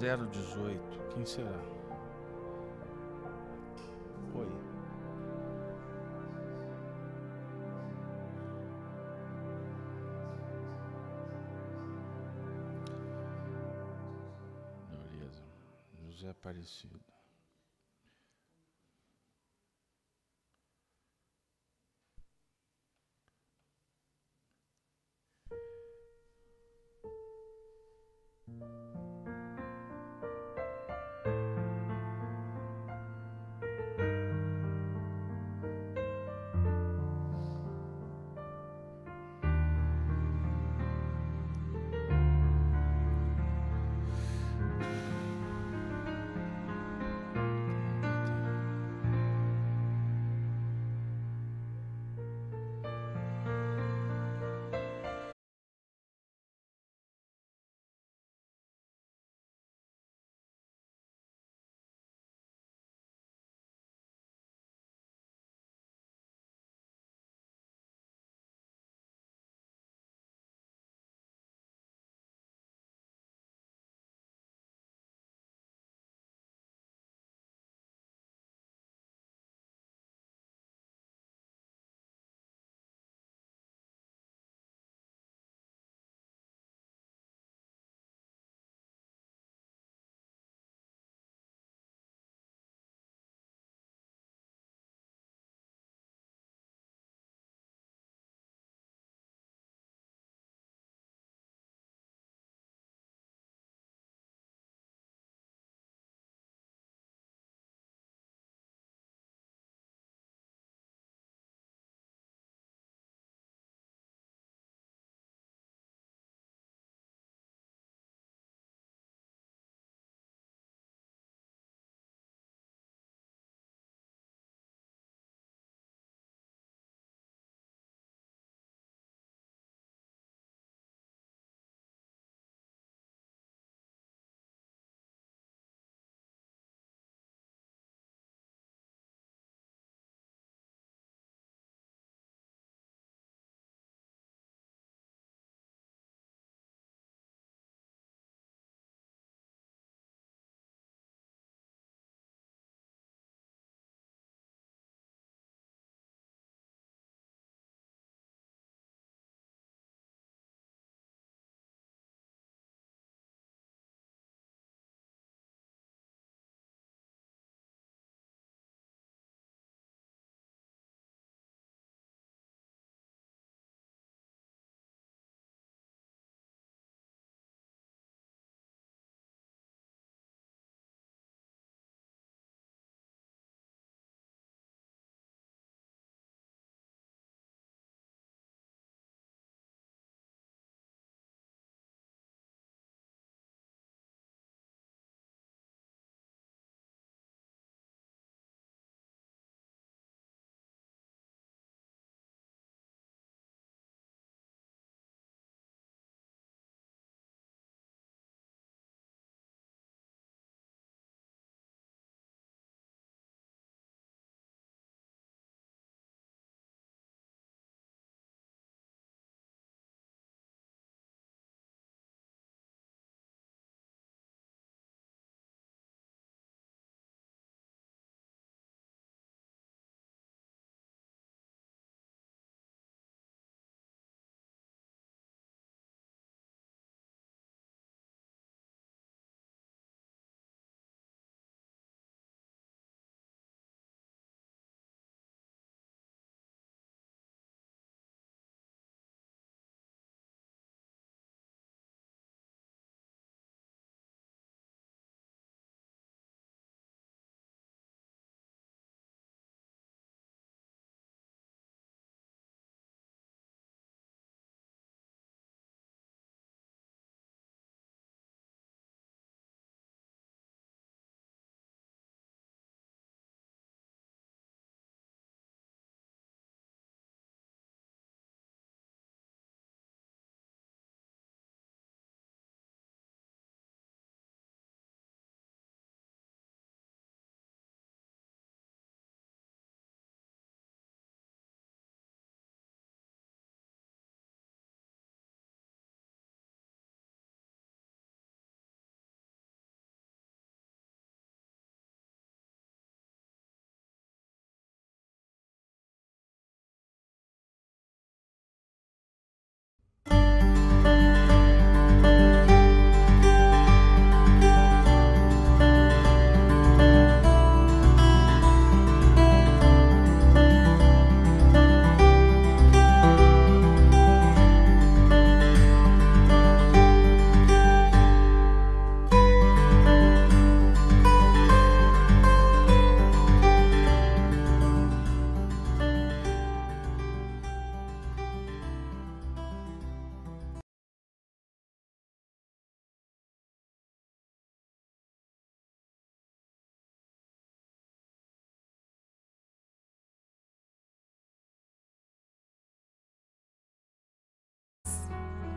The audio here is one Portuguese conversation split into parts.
018. Quem será? Oi. José Aparecido.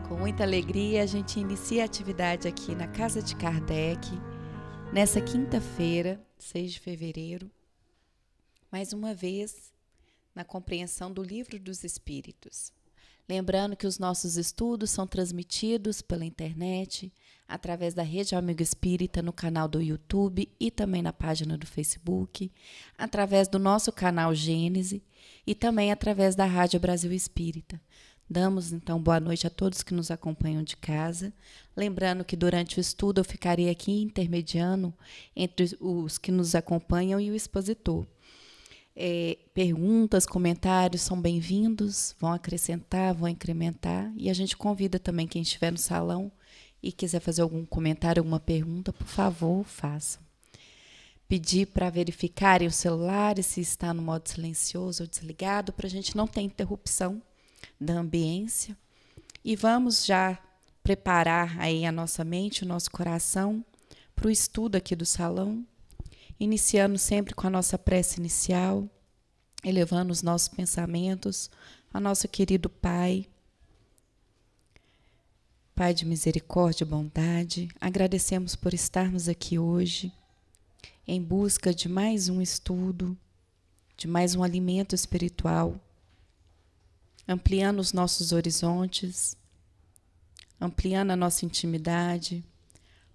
Com muita alegria, a gente inicia a atividade aqui na Casa de Kardec, nessa quinta-feira, 6 de fevereiro, mais uma vez na compreensão do Livro dos Espíritos. Lembrando que os nossos estudos são transmitidos pela internet, através da Rede Amigo Espírita no canal do YouTube e também na página do Facebook, através do nosso canal Gênese e também através da Rádio Brasil Espírita. Damos então boa noite a todos que nos acompanham de casa. Lembrando que durante o estudo eu ficarei aqui intermediando entre os que nos acompanham e o expositor. É, perguntas, comentários são bem-vindos, vão acrescentar, vão incrementar. E a gente convida também quem estiver no salão e quiser fazer algum comentário, alguma pergunta, por favor, façam. Pedir para verificarem o celular se está no modo silencioso ou desligado, para a gente não ter interrupção da ambiência. E vamos já preparar aí a nossa mente, o nosso coração para o estudo aqui do salão, iniciando sempre com a nossa prece inicial, elevando os nossos pensamentos ao nosso querido Pai. Pai de misericórdia e bondade, agradecemos por estarmos aqui hoje em busca de mais um estudo, de mais um alimento espiritual ampliando os nossos horizontes, ampliando a nossa intimidade,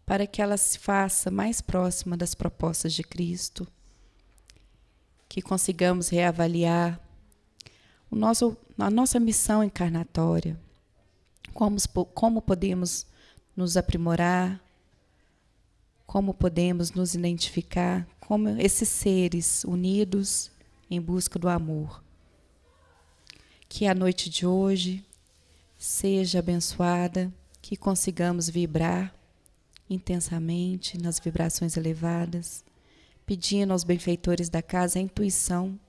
para que ela se faça mais próxima das propostas de Cristo, que consigamos reavaliar o nosso, a nossa missão encarnatória, como, como podemos nos aprimorar, como podemos nos identificar como esses seres unidos em busca do amor. Que a noite de hoje seja abençoada, que consigamos vibrar intensamente nas vibrações elevadas, pedindo aos benfeitores da casa a intuição,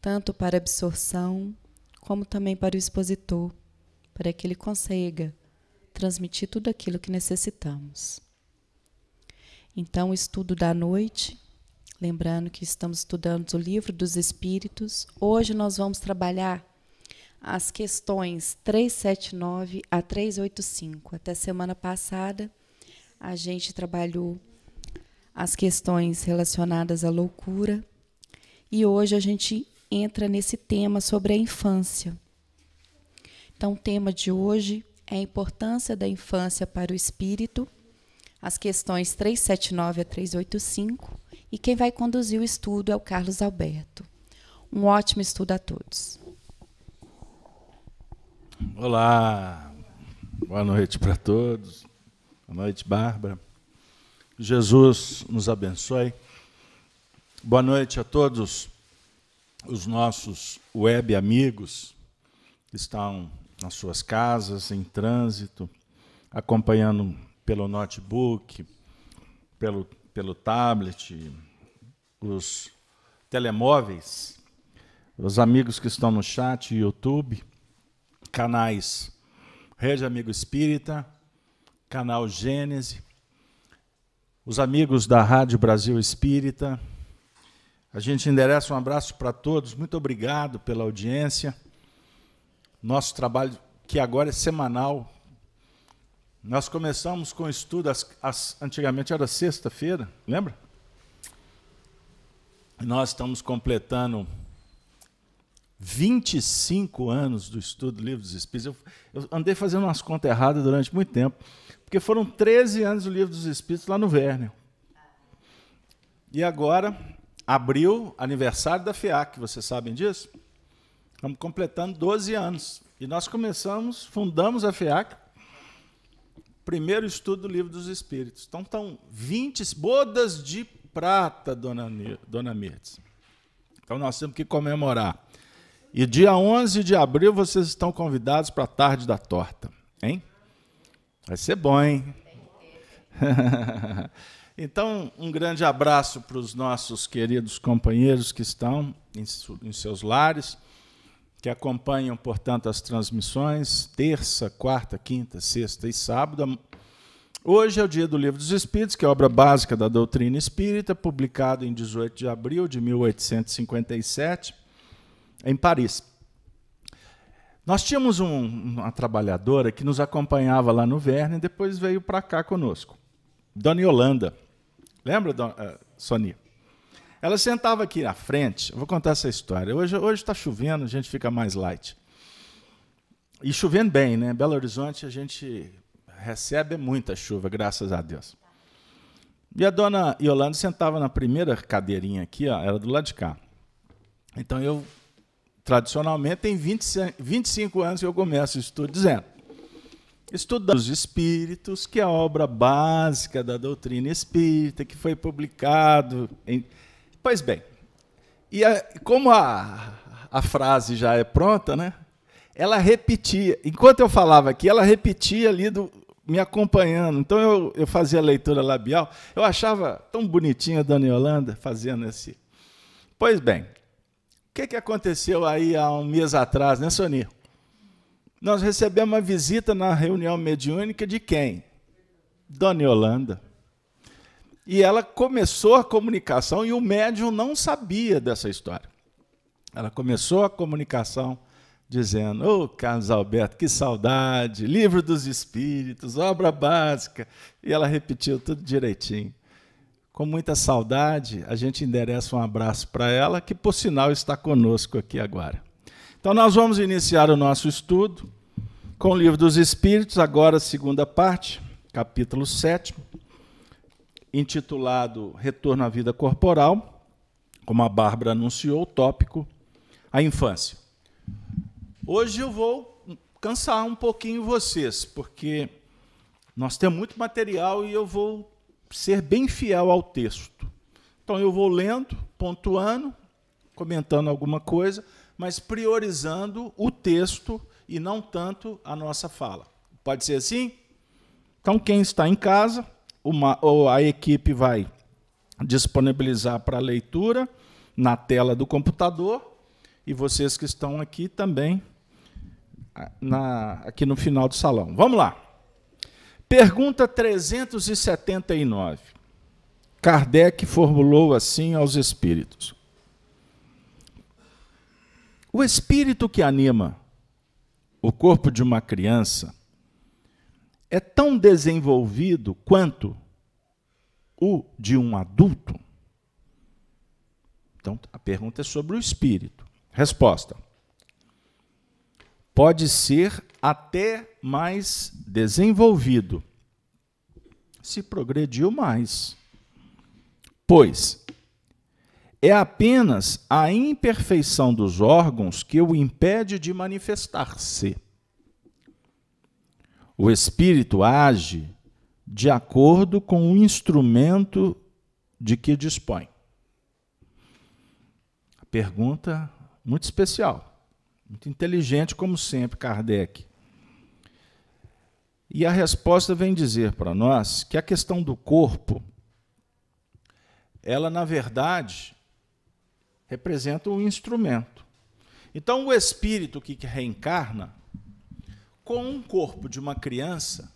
tanto para absorção como também para o expositor, para que ele consiga transmitir tudo aquilo que necessitamos. Então, o estudo da noite Lembrando que estamos estudando o livro dos Espíritos. Hoje nós vamos trabalhar as questões 379 a 385. Até semana passada, a gente trabalhou as questões relacionadas à loucura e hoje a gente entra nesse tema sobre a infância. Então, o tema de hoje é a importância da infância para o espírito, as questões 379 a 385 e quem vai conduzir o estudo é o Carlos Alberto. Um ótimo estudo a todos. Olá, boa noite para todos. Boa noite, Bárbara. Jesus nos abençoe. Boa noite a todos os nossos web amigos que estão nas suas casas, em trânsito, acompanhando pelo notebook, pelo pelo tablet, os telemóveis, os amigos que estão no chat, YouTube, canais Rede Amigo Espírita, canal Gênese, os amigos da Rádio Brasil Espírita. A gente endereça um abraço para todos, muito obrigado pela audiência. Nosso trabalho, que agora é semanal, nós começamos com o estudo, as, as, antigamente era sexta-feira, lembra? Nós estamos completando 25 anos do estudo do Livro dos Espíritos. Eu, eu, andei fazendo umas contas erradas durante muito tempo, porque foram 13 anos do Livro dos Espíritos lá no Verne. E agora, abril, aniversário da FEAC, vocês sabem disso? Estamos completando 12 anos. E nós começamos, fundamos a FEAC primeiro estudo do livro dos Espíritos. Então estão 20 bodas de prata, dona, dona Mirtz. Então nós temos que comemorar. E dia 11 de abril vocês estão convidados para a tarde da torta, hein? Vai ser bom, hein? então, um grande abraço para os nossos queridos companheiros que estão em, em seus lares que acompanham, portanto, as transmissões, terça, quarta, quinta, sexta e sábado. Hoje é o dia do Livro dos Espíritos, que é obra básica da doutrina espírita, publicado em 18 de abril de 1857, em Paris. Nós tínhamos um, uma trabalhadora que nos acompanhava lá no Verne e depois veio para cá conosco. Dona Yolanda. Lembra, dona, uh, Sonia? Ela sentava aqui à frente. Vou contar essa história. Hoje está chovendo, a gente fica mais light. E chovendo bem, né? Belo Horizonte a gente recebe muita chuva, graças a Deus. E a dona Yolanda sentava na primeira cadeirinha aqui, ó, era do lado de cá. Então eu, tradicionalmente, tem 20, 25 anos que eu começo estudo dizendo. Estudando os Espíritos, que é a obra básica da doutrina espírita, que foi publicado em. Pois bem, e a, como a, a frase já é pronta, né? Ela repetia, enquanto eu falava aqui, ela repetia ali do, me acompanhando. Então eu, eu fazia leitura labial. Eu achava tão bonitinha a Dona Yolanda fazendo esse. Pois bem, que, que aconteceu aí há um mês atrás, né, Sonia? Nós recebemos uma visita na reunião mediúnica de quem? Dona Yolanda. E ela começou a comunicação e o médium não sabia dessa história. Ela começou a comunicação dizendo: Ô oh, Carlos Alberto, que saudade, livro dos Espíritos, obra básica. E ela repetiu tudo direitinho. Com muita saudade, a gente endereça um abraço para ela, que por sinal está conosco aqui agora. Então, nós vamos iniciar o nosso estudo com o livro dos Espíritos, agora, segunda parte, capítulo 7, intitulado Retorno à Vida Corporal, como a Bárbara anunciou, o tópico, a infância. Hoje eu vou cansar um pouquinho vocês, porque nós temos muito material e eu vou ser bem fiel ao texto. Então eu vou lendo, pontuando, comentando alguma coisa, mas priorizando o texto e não tanto a nossa fala. Pode ser assim? Então, quem está em casa, uma, ou a equipe vai disponibilizar para leitura na tela do computador, e vocês que estão aqui também na, aqui no final do salão. Vamos lá. Pergunta 379. Kardec formulou assim aos espíritos: O espírito que anima o corpo de uma criança é tão desenvolvido quanto o de um adulto? Então, a pergunta é sobre o espírito. Resposta: pode ser até mais desenvolvido, se progrediu mais. Pois é apenas a imperfeição dos órgãos que o impede de manifestar-se. O espírito age de acordo com o instrumento de que dispõe. Pergunta muito especial. Muito inteligente, como sempre, Kardec. E a resposta vem dizer para nós que a questão do corpo, ela, na verdade, representa um instrumento. Então, o espírito que reencarna, com um corpo de uma criança,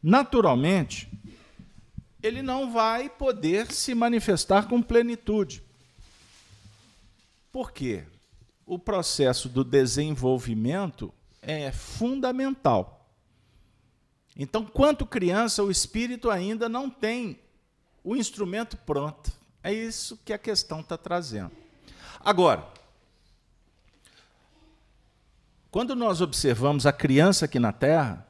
naturalmente, ele não vai poder se manifestar com plenitude. Por quê? O processo do desenvolvimento é fundamental. Então, quanto criança, o espírito ainda não tem o instrumento pronto. É isso que a questão está trazendo. Agora, quando nós observamos a criança aqui na Terra,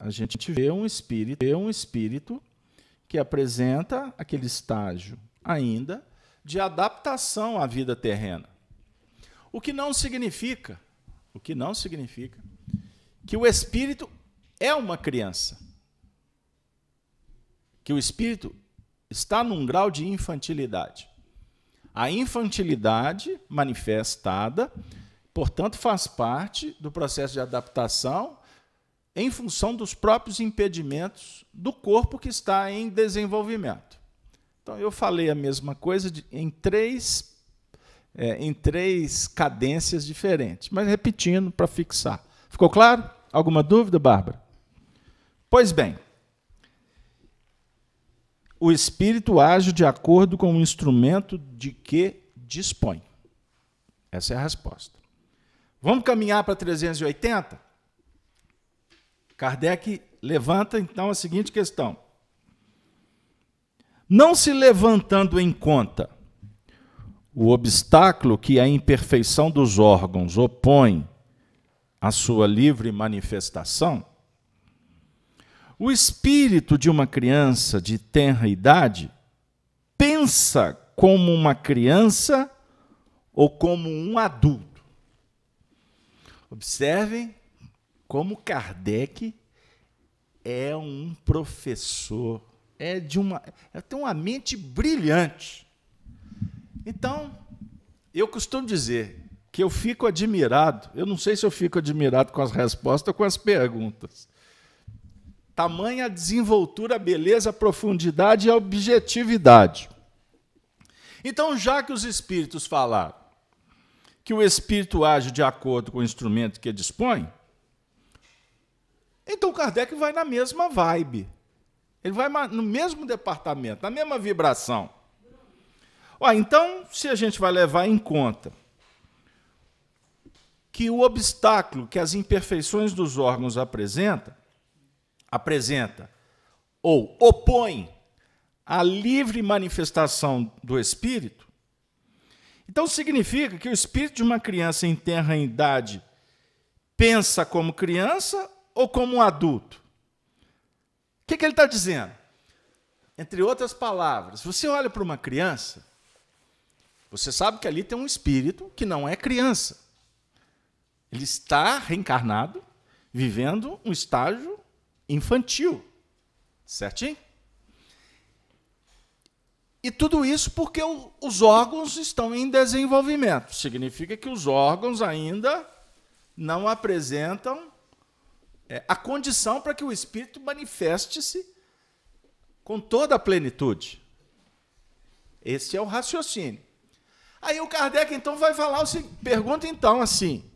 a gente vê um espírito, vê um espírito que apresenta aquele estágio ainda de adaptação à vida terrena. O que não significa, o que não significa que o espírito é uma criança. Que o espírito está num grau de infantilidade. A infantilidade manifestada, portanto, faz parte do processo de adaptação em função dos próprios impedimentos do corpo que está em desenvolvimento. Então, eu falei a mesma coisa de, em três é, em três cadências diferentes, mas repetindo para fixar. Ficou claro? Alguma dúvida, Bárbara? Pois bem, o espírito age de acordo com o instrumento de que dispõe. Essa é a resposta. Vamos caminhar para 380? Kardec levanta então a seguinte questão: Não se levantando em conta o obstáculo que a imperfeição dos órgãos opõe à sua livre manifestação, o espírito de uma criança de tenra idade pensa como uma criança ou como um adulto. Observem como Kardec é um professor, é de uma, é, tem uma mente brilhante. Então, eu costumo dizer que eu fico admirado, eu não sei se eu fico admirado com as respostas ou com as perguntas. Tamanha desenvoltura, beleza, profundidade e objetividade. Então, já que os espíritos falaram que o espírito age de acordo com o instrumento que dispõe, então Kardec vai na mesma vibe. Ele vai no mesmo departamento, na mesma vibração. Ó, então, se a gente vai levar em conta que o obstáculo que as imperfeições dos órgãos apresenta, apresenta ou opõe à livre manifestação do espírito, então significa que o espírito de uma criança em terra em idade pensa como criança ou como um adulto? O que, que ele está dizendo? Entre outras palavras, você olha para uma criança, você sabe que ali tem um espírito que não é criança. Ele está reencarnado, vivendo um estágio infantil. Certinho? E tudo isso porque os órgãos estão em desenvolvimento. Significa que os órgãos ainda não apresentam é, a condição para que o espírito manifeste-se com toda a plenitude. Esse é o raciocínio. Aí o Kardec então vai falar, pergunta então assim.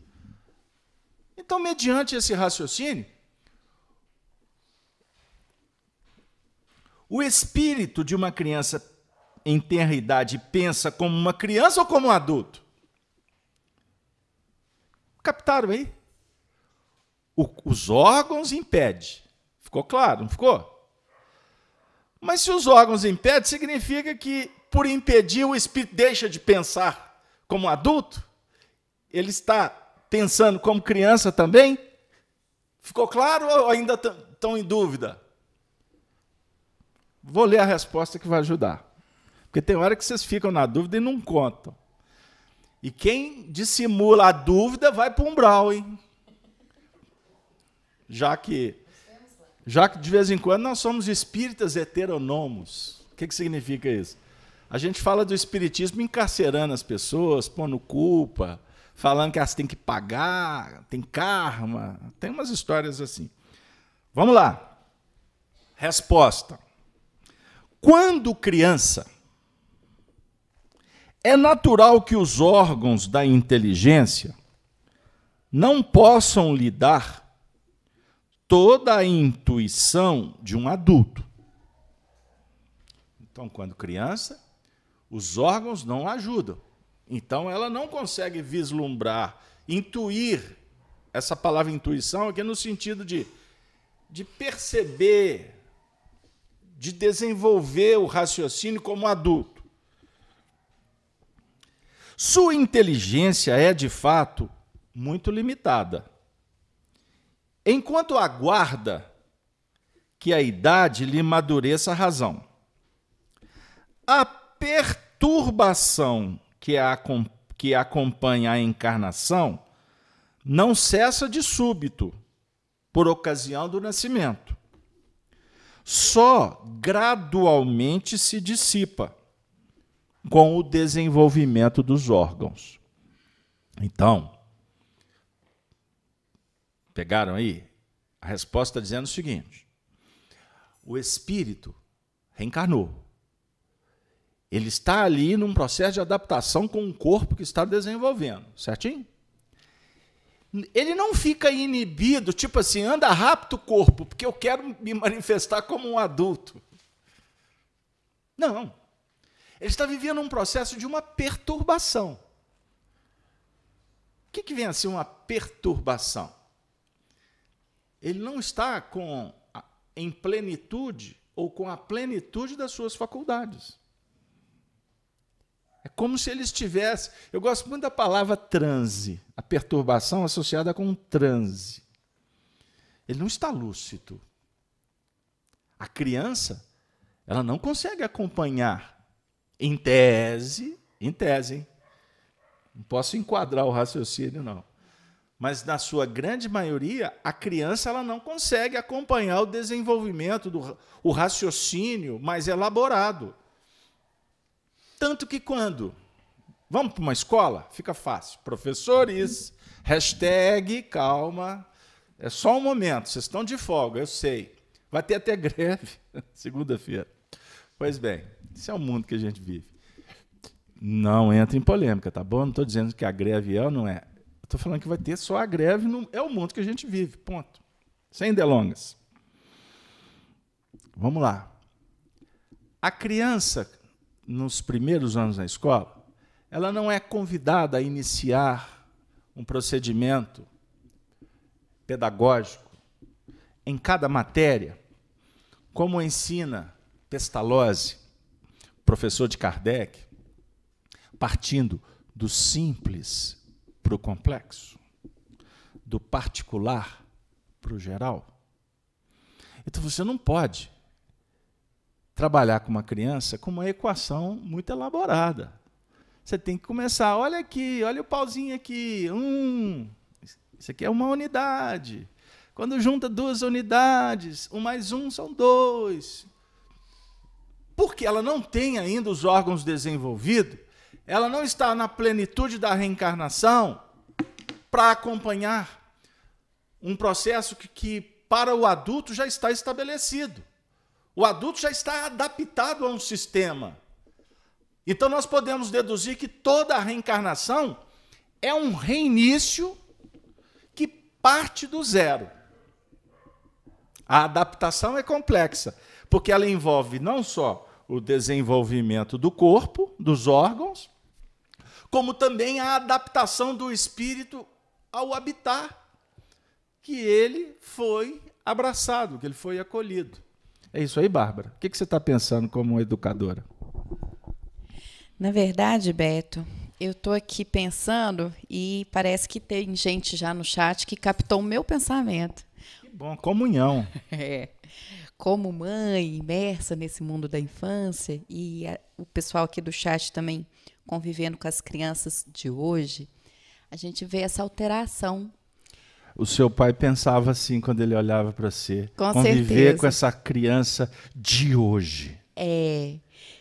Então, mediante esse raciocínio, o espírito de uma criança em tenra idade pensa como uma criança ou como um adulto? Captaram aí? o, os órgãos impede. Ficou claro, não ficou? Mas se os órgãos impedem, significa que, por impedir, o espírito deixa de pensar como adulto? Ele está pensando como criança também? Ficou claro ou ainda estão em dúvida? Vou ler a resposta que vai ajudar. Porque tem hora que vocês ficam na dúvida e não contam. E quem dissimula a dúvida vai para o umbral, hein? já que, já que de vez em quando nós somos espíritas heteronomos. O que, que significa isso? A gente fala do espiritismo encarcerando as pessoas, pondo culpa, falando que elas têm que pagar, tem karma, tem umas histórias assim. Vamos lá. Resposta. Quando criança, é natural que os órgãos da inteligência não possam lidar toda a intuição de um adulto. Então, quando criança, os órgãos não ajudam. Então, ela não consegue vislumbrar, intuir. Essa palavra intuição aqui é no sentido de, de perceber, de desenvolver o raciocínio como adulto. Sua inteligência é, de fato, muito limitada. Enquanto aguarda que a idade lhe madureça a razão. A perturbação que, a, que acompanha a encarnação não cessa de súbito, por ocasião do nascimento. Só gradualmente se dissipa com o desenvolvimento dos órgãos. Então, Pegaram aí? A resposta dizendo o seguinte: o espírito reencarnou. Ele está ali num processo de adaptação com um corpo que está desenvolvendo, certinho? Ele não fica inibido, tipo assim, anda rápido o corpo, porque eu quero me manifestar como um adulto. Não. Ele está vivendo um processo de uma perturbação. que, que vem ser uma perturbação? Ele não está com em plenitude ou com a plenitude das suas faculdades. É como se ele estivesse. Eu gosto muito da palavra transe, a perturbação associada com transe. Ele não está lúcido. A criança, ela não consegue acompanhar, em tese, em tese, hein? não posso enquadrar o raciocínio, não. Mas na sua grande maioria, a criança ela não consegue acompanhar o desenvolvimento do o raciocínio mais elaborado. Tanto que quando vamos para uma escola, fica fácil. Professores, hashtag, calma, é só um momento, vocês estão de folga, eu sei. Vai ter até greve segunda-feira. Pois bem, esse é o mundo que a gente vive. Não entra em polêmica, tá bom? Não estou dizendo que a greve é ou não é. Estou falando que vai ter só a greve. No, é o mundo que a gente vive, ponto. Sem delongas. Vamos lá. A criança nos primeiros anos na escola, ela não é convidada a iniciar um procedimento pedagógico em cada matéria, como ensina Pestalozzi, professor de Kardec, partindo do simples para o complexo, do particular para o geral. Então você não pode trabalhar com uma criança com uma equação muito elaborada. Você tem que começar, olha aqui, olha o pauzinho aqui, um, isso aqui é uma unidade. Quando junta duas unidades, um mais um são dois. Porque ela não tem ainda os órgãos desenvolvidos, ela não está na plenitude da reencarnação para acompanhar um processo que, que, para o adulto, já está estabelecido. O adulto já está adaptado a um sistema. Então nós podemos deduzir que toda a reencarnação é um reinício que parte do zero. A adaptação é complexa, porque ela envolve não só o desenvolvimento do corpo, dos órgãos, como também a adaptação do espírito ao habitar que ele foi abraçado, que ele foi acolhido. É isso aí, Bárbara. O que você está pensando como educadora? Na verdade, Beto, eu estou aqui pensando e parece que tem gente já no chat que captou o meu pensamento. Que bom, comunhão. É. Como mãe, imersa nesse mundo da infância, e a, o pessoal aqui do chat também convivendo com as crianças de hoje, a gente vê essa alteração o seu pai pensava assim quando ele olhava para você. Com Conviver certeza. com essa criança de hoje. É.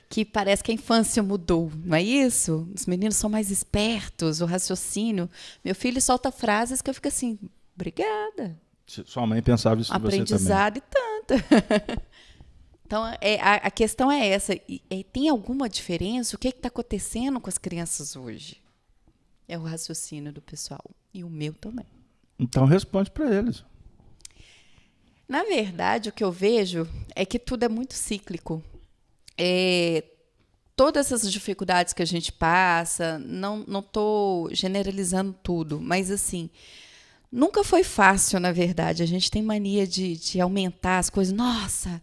Que parece que a infância mudou, não é isso? Os meninos são mais espertos, o raciocínio. Meu filho solta frases que eu fico assim, obrigada. Sua mãe pensava isso Aprendizado você também. e tanto. então, é, a, a, questão é essa. E, e tem alguma diferença? O que está acontecendo com as crianças hoje? É o raciocínio do pessoal. E o meu também. Então responde para eles. Na verdade, o que eu vejo é que tudo é muito cíclico. É, todas essas dificuldades que a gente passa, não estou generalizando tudo, mas assim, nunca foi fácil, na verdade. A gente tem mania de, de aumentar as coisas. Nossa,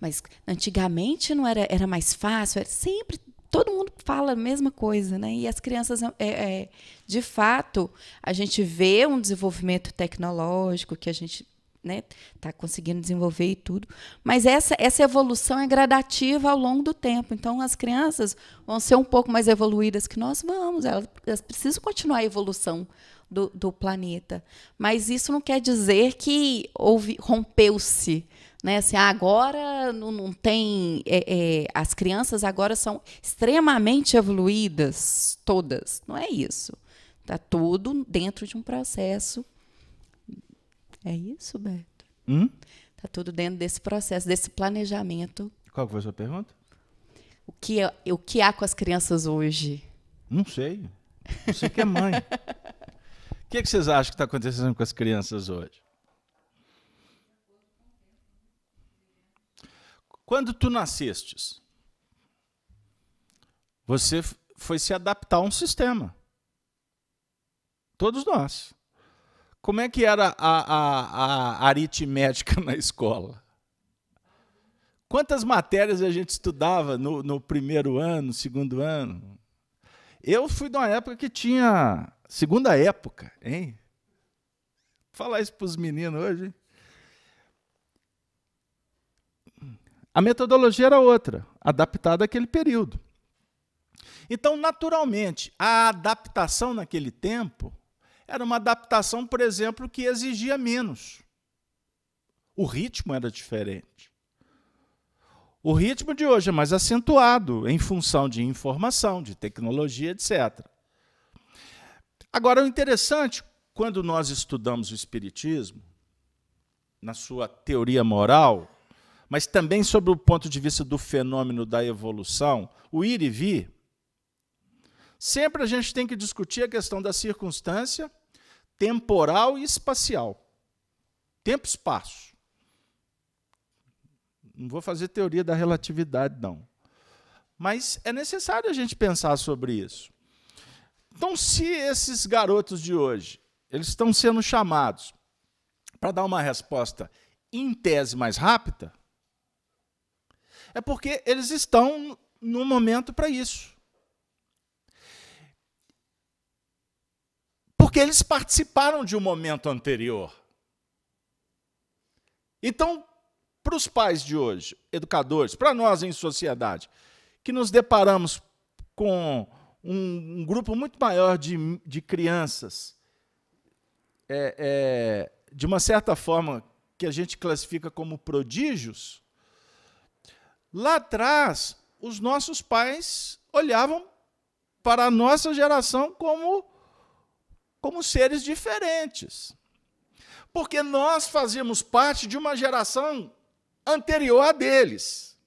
mas antigamente não era, era mais fácil, era sempre todo mundo fala a mesma coisa, né? E as crianças, é, é, de fato, a gente vê um desenvolvimento tecnológico que a gente está né, tá conseguindo desenvolver e tudo, mas essa, essa evolução é gradativa ao longo do tempo. Então, as crianças vão ser um pouco mais evoluídas que nós, vamos, elas, elas precisam continuar a evolução do, do planeta. Mas isso não quer dizer que houve rompeu-se né? Assim, agora não, não tem. É, é, as crianças agora são extremamente evoluídas, todas. Não é isso. Está tudo dentro de um processo. É isso, Beto? Está hum? tudo dentro desse processo, desse planejamento. Qual foi a sua pergunta? O que, é, o que há com as crianças hoje? Não sei. Você que é mãe. O que, é que vocês acham que está acontecendo com as crianças hoje? Quando tu nascestes, você foi se adaptar a um sistema. Todos nós. Como é que era a, a, a aritmética na escola? Quantas matérias a gente estudava no, no primeiro ano, segundo ano? Eu fui de uma época que tinha. Segunda época, hein? falar isso para os meninos hoje. A metodologia era outra, adaptada àquele período. Então, naturalmente, a adaptação naquele tempo era uma adaptação, por exemplo, que exigia menos. O ritmo era diferente. O ritmo de hoje é mais acentuado em função de informação, de tecnologia, etc. Agora, o interessante, quando nós estudamos o Espiritismo, na sua teoria moral, mas também sobre o ponto de vista do fenômeno da evolução, o ir e vir, sempre a gente tem que discutir a questão da circunstância temporal e espacial. Tempo e espaço. Não vou fazer teoria da relatividade, não. Mas é necessário a gente pensar sobre isso. Então, se esses garotos de hoje eles estão sendo chamados para dar uma resposta em tese mais rápida, é porque eles estão no momento para isso. Porque eles participaram de um momento anterior. Então, para os pais de hoje, educadores, para nós em sociedade, que nos deparamos com um, um grupo muito maior de, de crianças é, é, de uma certa forma, que a gente classifica como prodígios, lá atrás, os nossos pais olhavam para a nossa geração como, como seres diferentes. Porque nós fazíamos parte de uma geração anterior a deles.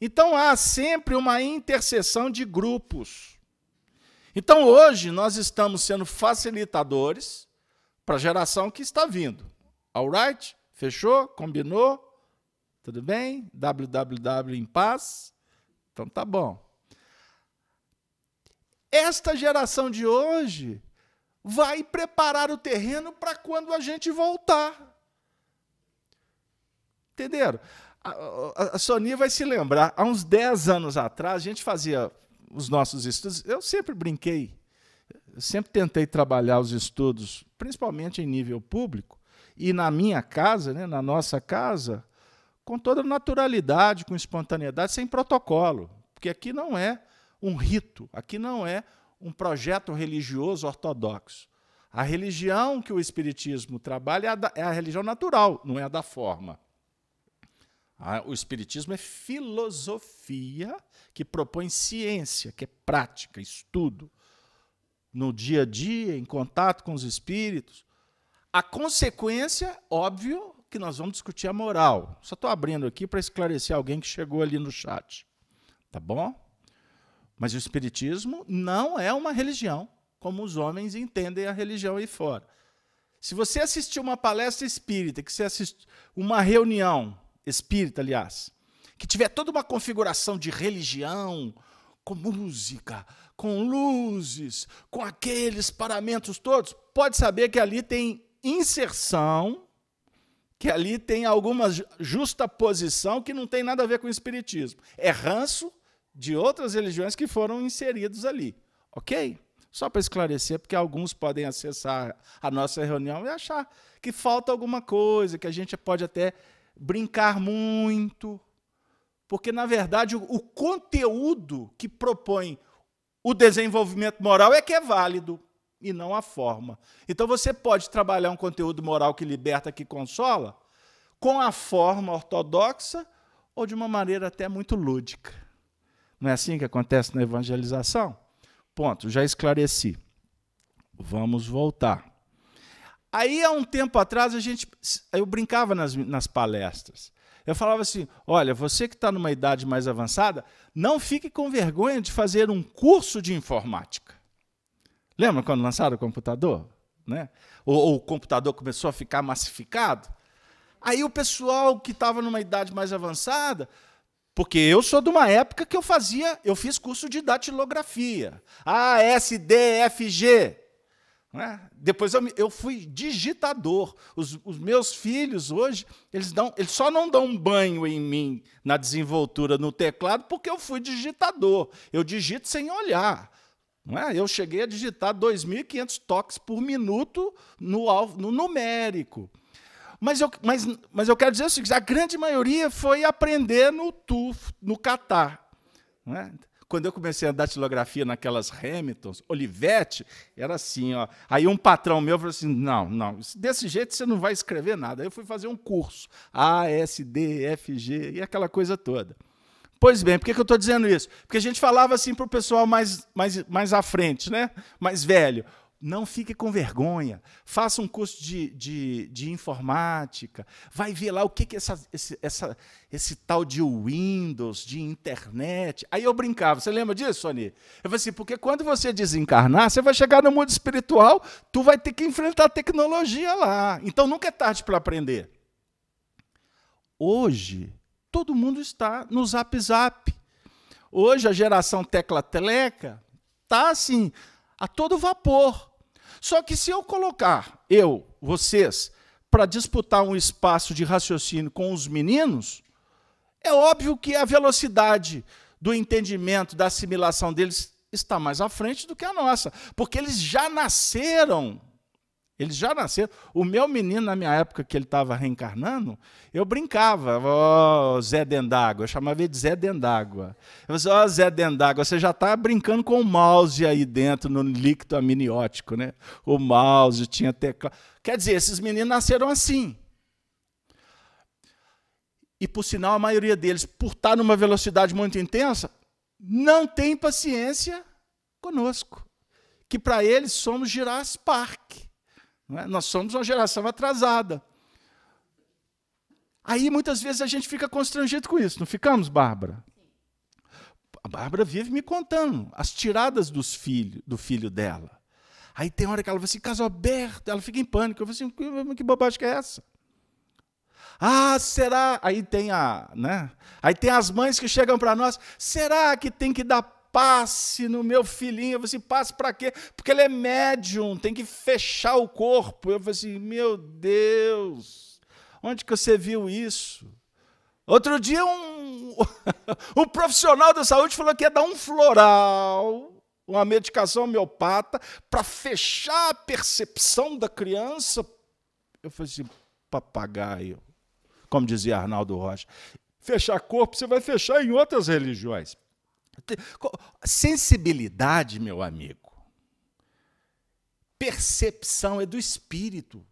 Então há sempre uma interseção de grupos. Então hoje nós estamos sendo facilitadores para a geração que está vindo. Alright? Fechou? Combinou? Tudo bem? www em paz? Então tá bom. Esta geração de hoje vai preparar o terreno para quando a gente voltar. Entenderam? A, a, a Sonia vai se lembrar, há uns 10 anos atrás, a gente fazia os nossos estudos. Eu sempre brinquei eu sempre tentei trabalhar os estudos, principalmente em nível público, e na minha casa, né, na nossa casa, com toda naturalidade, com espontaneidade, sem protocolo. Porque aqui não é um rito, aqui não é um projeto religioso ortodoxo. A religião que o Espiritismo trabalha é a, da, é a religião natural, não é a da forma. O Espiritismo é filosofia que propõe ciência, que é prática, estudo no dia a dia, em contato com os espíritos. A consequência, óbvio, que nós vamos discutir a moral. Só estou abrindo aqui para esclarecer alguém que chegou ali no chat. Tá bom? Mas o Espiritismo não é uma religião, como os homens entendem a religião aí fora. Se você assistir uma palestra espírita, que você assistir uma reunião espírita, aliás, que tiver toda uma configuração de religião, com música, com luzes, com aqueles paramentos todos, pode saber que ali tem inserção, que ali tem alguma justa posição que não tem nada a ver com o espiritismo. É ranço de outras religiões que foram inseridos ali. Ok? Só para esclarecer, porque alguns podem acessar a nossa reunião e achar que falta alguma coisa, que a gente pode até brincar muito. Porque, na verdade, o, conteúdo que propõe o desenvolvimento moral é que é válido e não a forma. Então você pode trabalhar um conteúdo moral que liberta, que consola, com a forma ortodoxa ou de uma maneira até muito lúdica. Não é assim que acontece na evangelização? Ponto, já esclareci. Vamos voltar. Aí, há um tempo atrás, a gente, eu brincava nas, nas palestras. Eu falava assim: olha, você que está numa idade mais avançada, não fique com vergonha de fazer um curso de informática. Lembra quando lançaram o computador? Né? Ou, ou o computador começou a ficar massificado? Aí o pessoal que estava numa idade mais avançada, porque eu sou de uma época que eu fazia, eu fiz curso de datilografia. A, S, D, F, G. É? Depois eu, eu, fui digitador. Os, os, meus filhos hoje, eles, dão, eles só não dão um banho em mim na desenvoltura no teclado porque eu fui digitador. Eu digito sem olhar. Não é? Eu cheguei a digitar 2.500 toques por minuto no, no numérico. Mas eu, mas, mas eu quero dizer o seguinte: a grande maioria foi aprender no TUF, no Catar. É? Quando eu comecei a datilografia naquelas Hamiltons, Olivetti, era assim, ó. Aí um patrão meu falou assim: não, não, desse jeito você não vai escrever nada. Aí eu fui fazer um curso. A, S, D, F, G, e aquela coisa toda. Pois bem, por que, que eu estou dizendo isso? Porque a gente falava assim para o pessoal mais, mais, mais à frente, né? mais velho não fique com vergonha. Faça um curso de, de, de informática. Vai ver lá o que, que essa, esse, essa, esse tal de Windows, de internet. Aí eu brincava. Você lembra disso, Sony? Eu falei assim, porque quando você desencarnar, você vai chegar no mundo espiritual, tu vai ter que enfrentar a tecnologia lá. Então nunca é tarde para aprender. Hoje, todo mundo está no zap zap. Hoje a geração tecla-teleca está assim, a todo vapor. Só que se eu colocar eu, vocês, para disputar um espaço de raciocínio com os meninos, é óbvio que a velocidade do entendimento, da assimilação deles está mais à frente do que a nossa, porque eles já nasceram eles já nasceram. O meu menino, na minha época que ele estava reencarnando, eu brincava, ó, oh, Zé Dendágua, eu chamava ele de Zé Dendágua. Eu falei, ó, oh, Zé Dendágua, você já está brincando com o mouse aí dentro, no líquido amniótico, né? O mouse tinha teclado. Quer dizer, esses meninos nasceram assim. E, por sinal, a maioria deles, por estar numa velocidade muito intensa, não tem paciência conosco. Que para eles somos Jurassic Park. É? Nós somos uma geração atrasada. Aí muitas vezes a gente fica constrangido com isso, não ficamos, Bárbara? A Bárbara vive me contando as tiradas dos filho, do filho dela. Aí tem hora que ela fala assim, caso aberto, ela fica em pânico. Eu falo assim, que, que bobagem que é essa? Ah, será? Aí tem a, né? Aí tem as mães que chegam para nós, será que tem que dar passe no meu filhinho. Eu falei assim, passe para quê? Porque ele é médium, tem que fechar o corpo. Eu falei assim, meu Deus, onde que você viu isso? Outro dia, um, um profissional da saúde falou que ia dar um floral, uma medicação homeopata, para fechar a percepção da criança. Eu falei assim, papagaio, como dizia Arnaldo Rocha. Fechar corpo, você vai fechar em outras religiões. Sensibilidade, meu amigo. Percepção é do espírito.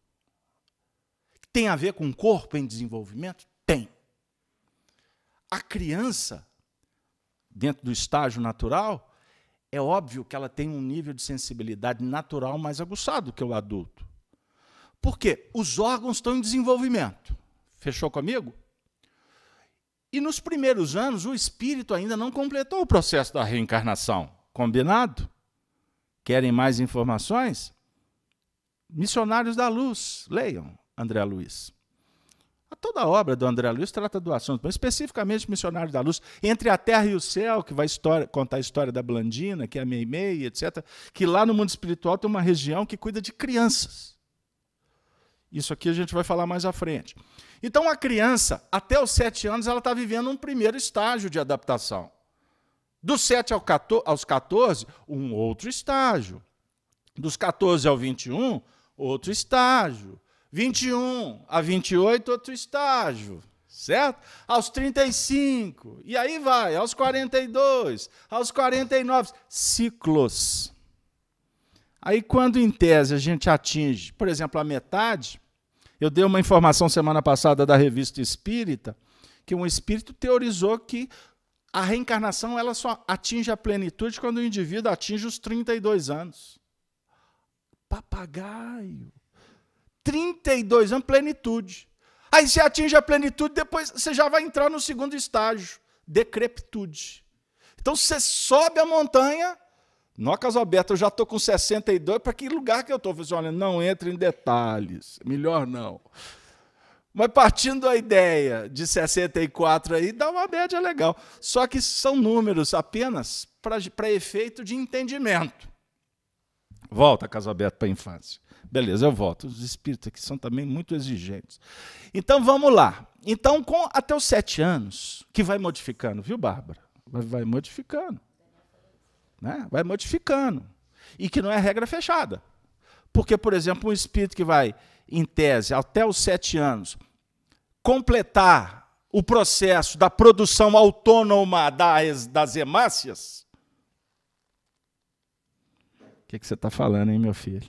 Tem a ver com o corpo em desenvolvimento? Tem. A criança, dentro do estágio natural, é óbvio que ela tem um nível de sensibilidade natural mais aguçado que o adulto. Por quê? Os órgãos estão em desenvolvimento. Fechou comigo? E nos primeiros anos, o espírito ainda não completou o processo da reencarnação. Combinado? Querem mais informações? Missionários da Luz, leiam André Luiz. Toda a obra do André Luiz trata do assunto, mas especificamente Missionários da Luz, Entre a Terra e o Céu, que vai história, contar a história da Blandina, que é a Meimei, etc., que lá no mundo espiritual tem uma região que cuida de crianças. Isso aqui a gente vai falar mais à frente. Então, a criança, até os 7 anos, ela está vivendo um primeiro estágio de adaptação. Dos 7 aos 14, um outro estágio. Dos 14 ao 21, outro estágio. 21 a 28, outro estágio. Certo? Aos 35, e aí vai, aos 42, aos 49, ciclos. Aí, quando em tese a gente atinge, por exemplo, a metade, eu dei uma informação semana passada da revista Espírita, que um espírito teorizou que a reencarnação ela só atinge a plenitude quando o indivíduo atinge os 32 anos. Papagaio. 32 anos, plenitude. Aí você atinge a plenitude, depois você já vai entrar no segundo estágio, decrepitude. Então você sobe a montanha, no Casalberto, eu já estou com 62, para que lugar que eu estou? Assim, olha, não entre em detalhes, melhor não. Mas partindo da ideia de 64 aí, dá uma média legal. Só que são números apenas para efeito de entendimento. Volta, Casalberto, para a infância. Beleza, eu volto. Os espíritos aqui são também muito exigentes. Então vamos lá. Então, com até os sete anos, que vai modificando, viu, Bárbara? Vai modificando. Né? Vai modificando. E que não é regra fechada. Porque, por exemplo, um espírito que vai, em tese, até os sete anos, completar o processo da produção autônoma das, das hemácias. O que, que você está falando, hein, meu filho?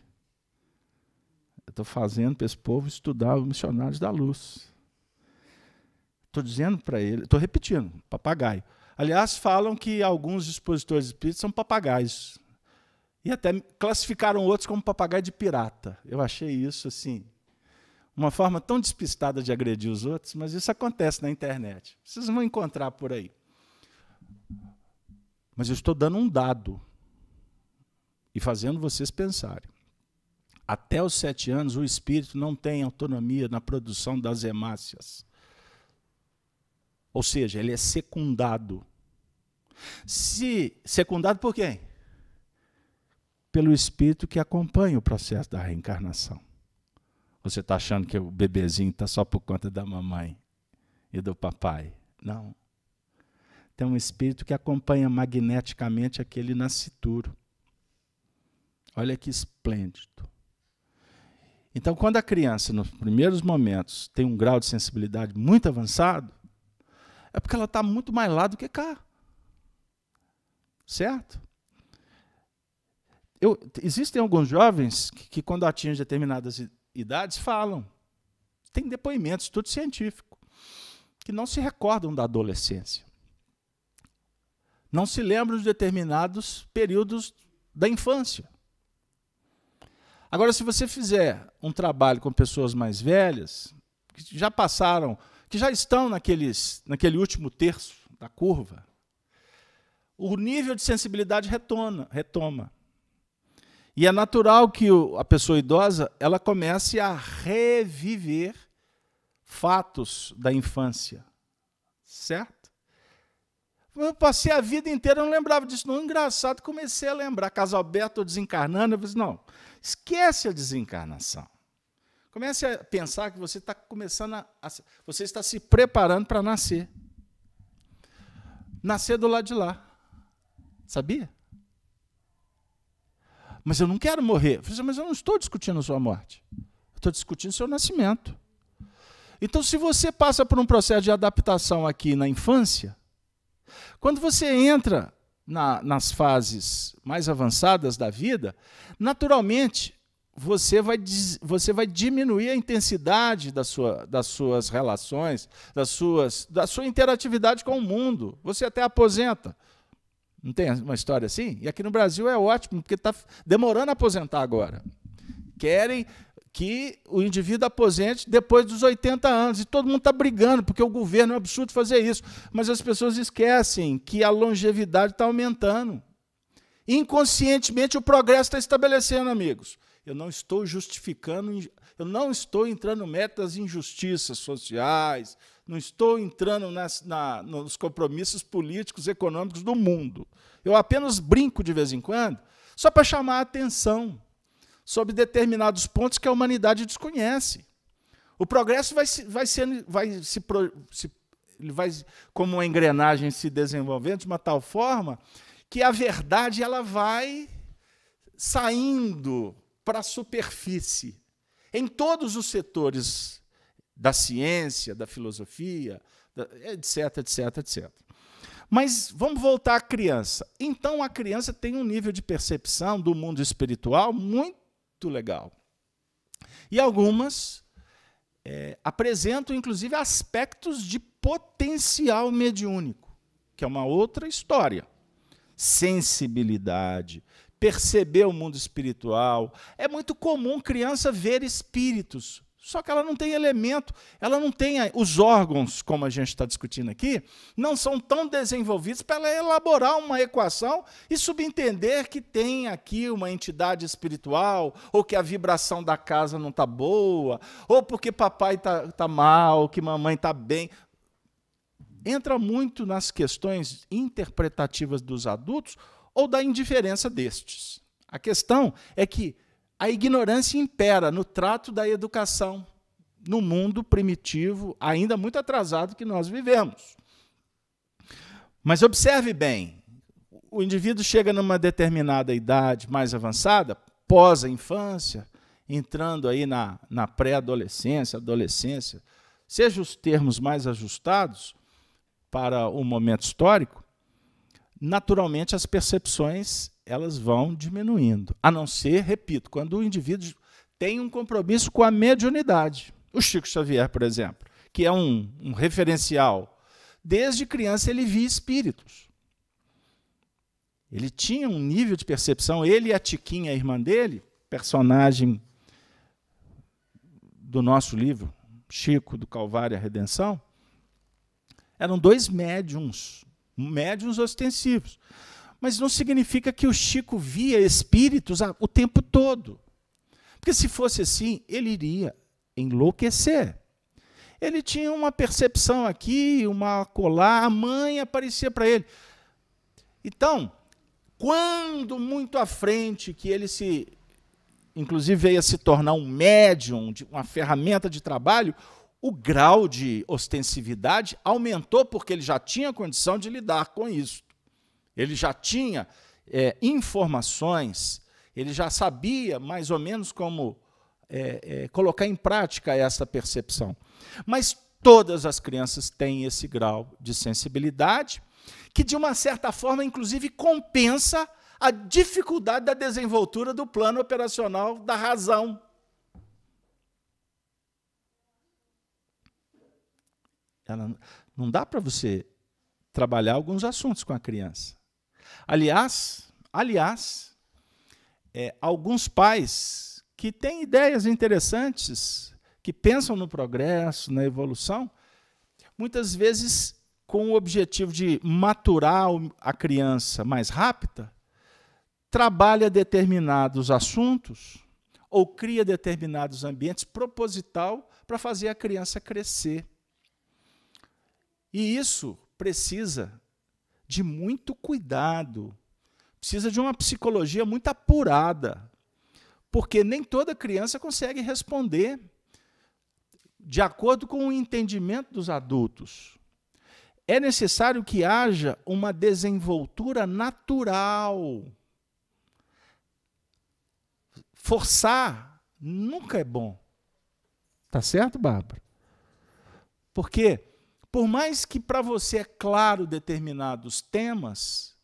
Eu estou fazendo para esse povo estudar os missionários da luz. Estou dizendo para ele, estou repetindo, papagaio. Aliás, falam que alguns expositores espíritas são papagaios. E até classificaram outros como papagaio de pirata. Eu achei isso assim, uma forma tão despistada de agredir os outros, mas isso acontece na internet. Vocês vão encontrar por aí. Mas eu estou dando um dado e fazendo vocês pensarem. Até os sete anos, o espírito não tem autonomia na produção das hemácias. Ou seja, ele é secundado. Se secundado por quem? Pelo espírito que acompanha o processo da reencarnação. Você está achando que o bebezinho está só por conta da mamãe e do papai? Não. Tem um espírito que acompanha magneticamente aquele nascituro. Olha que esplêndido. Então, quando a criança, nos primeiros momentos, tem um grau de sensibilidade muito avançado, é porque ela está muito mais lá do que cá. Certo? Eu, existem alguns jovens que, que, quando atingem determinadas idades, falam. Tem depoimentos, tudo científico, que não se recordam da adolescência. Não se lembram de determinados períodos da infância. Agora, se você fizer um trabalho com pessoas mais velhas, que já passaram, que já estão naqueles, naquele último terço da curva, o nível de sensibilidade retoma. retoma. E é natural que o, a pessoa idosa ela comece a reviver fatos da infância. Certo? Eu passei a vida inteira, eu não lembrava disso. Não, engraçado, comecei a lembrar. Caso Alberto desencarnando, eu disse, não, Esquece a desencarnação. Comece a pensar que você está começando a, a, você está se preparando para nascer. Nascer do lado de lá. Sabia? Mas eu não quero morrer. Assim, mas eu não estou discutindo a sua morte. Estou discutindo o seu nascimento. Então, se você passa por um processo de adaptação aqui na infância, quando você entra na, nas fases mais avançadas da vida, naturalmente você vai, você vai diminuir a intensidade da sua, das suas relações, das suas, da sua interatividade com o mundo. Você até aposenta. Não tem uma história assim? E aqui no Brasil é ótimo, porque está demorando a aposentar agora. Querem que o indivíduo aposente depois dos 80 anos. E todo mundo está brigando, porque o governo é um absurdo fazer isso. Mas as pessoas esquecem que a longevidade está aumentando. Inconscientemente o progresso está estabelecendo, amigos. Eu não estou justificando, eu não estou entrando das injustiças sociais, não estou entrando nas, na, nos compromissos políticos, econômicos do mundo. Eu apenas brinco de vez em quando, só para chamar a atenção sobre determinados pontos que a humanidade desconhece. O progresso vai, vai, sendo, vai se, se ele vai como uma engrenagem se desenvolvendo de uma tal forma que a verdade ela vai saindo para a superfície em todos os setores da ciência, da filosofia, etc, etc, etc. Mas vamos voltar à criança. Então a criança tem um nível de percepção do mundo espiritual muito legal. E algumas é, apresentam, inclusive, aspectos de potencial mediúnico, que é uma outra história. Sensibilidade, perceber o mundo espiritual. É muito comum criança ver espíritos, só que ela não tem elemento, ela não tem os órgãos, como a gente está discutindo aqui, não são tão desenvolvidos para ela elaborar uma equação e subentender que tem aqui uma entidade espiritual, ou que a vibração da casa não está boa, ou porque papai está tá mal, que mamãe está bem. Entra muito nas questões interpretativas dos adultos ou da indiferença destes. A questão é que a ignorância impera no trato da educação no mundo primitivo, ainda muito atrasado que nós vivemos. Mas observe bem, o indivíduo chega numa determinada idade mais avançada, pós a infância, entrando aí na, na pré-adolescência, adolescência, seja os termos mais ajustados para o momento histórico, naturalmente as percepções elas vão diminuindo. A não ser, repito, quando o indivíduo tem um compromisso com a mediunidade. O Chico Xavier, por exemplo, que é um, um referencial. Desde criança ele via espíritos. Ele tinha um nível de percepção, ele e a Tiquinha, a irmã dele, personagem do nosso livro, Chico do Calvário e a Redenção, eram dois médiums, médiums ostensivos. Mas não significa que o Chico via espíritos o tempo todo. Porque se fosse assim, ele iria enlouquecer. Ele tinha uma percepção aqui, uma colar, a mãe aparecia para ele. Então, quando muito à frente que ele se inclusive veio a se tornar um médium, uma ferramenta de trabalho, o grau de ostensividade aumentou porque ele já tinha condição de lidar com isso. Ele já tinha é, informações, ele já sabia mais ou menos como é, é, colocar em prática essa percepção. Mas todas as crianças têm esse grau de sensibilidade, que de uma certa forma, inclusive, compensa a dificuldade da desenvoltura do plano operacional da razão. Ela, não dá para você trabalhar alguns assuntos com a criança. Aliás, aliás, é, alguns pais que têm ideias interessantes, que pensam no progresso, na evolução, muitas vezes com o objetivo de maturar a criança mais rápida, trabalha determinados assuntos ou cria determinados ambientes proposital para fazer a criança crescer. E isso precisa de muito cuidado, precisa de uma psicologia muito apurada, porque nem toda criança consegue responder de acordo com o entendimento dos adultos. É necessário que haja uma desenvoltura natural Forçar nunca é bom. Tá certo, Bárbara? Porque, por mais que para você é claro determinados temas,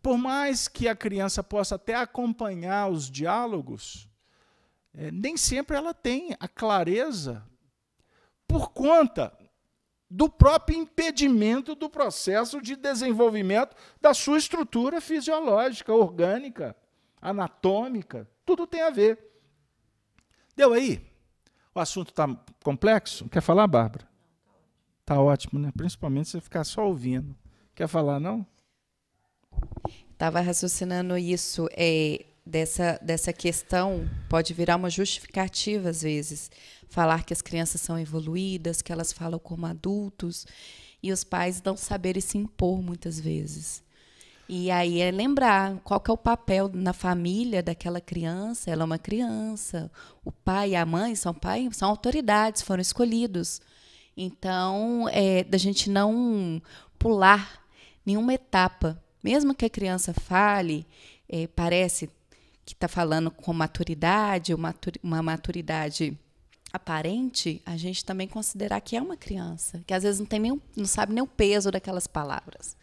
por mais que a criança possa até acompanhar os diálogos, é, nem sempre ela tem a clareza por conta do próprio impedimento do processo de desenvolvimento da sua estrutura fisiológica, orgânica, anatômica. Tudo tem a ver. Deu aí? O assunto está complexo? Quer falar, Bárbara? Está ótimo, né? Principalmente você ficar só ouvindo. Quer falar, não? Estava raciocinando isso, é, dessa, dessa questão, pode virar uma justificativa, às vezes. Falar que as crianças são evoluídas, que elas falam como adultos, e os pais não saberem se impor muitas vezes. E aí é lembrar qual é o papel na família daquela criança. Ela é uma criança. O pai e a mãe são pai, são autoridades, foram escolhidos. Então, é da gente não pular nenhuma etapa, mesmo que a criança fale, é, parece que está falando com maturidade, uma maturidade aparente, a gente também considerar que é uma criança, que às vezes não tem nem, não sabe nem o peso daquelas palavras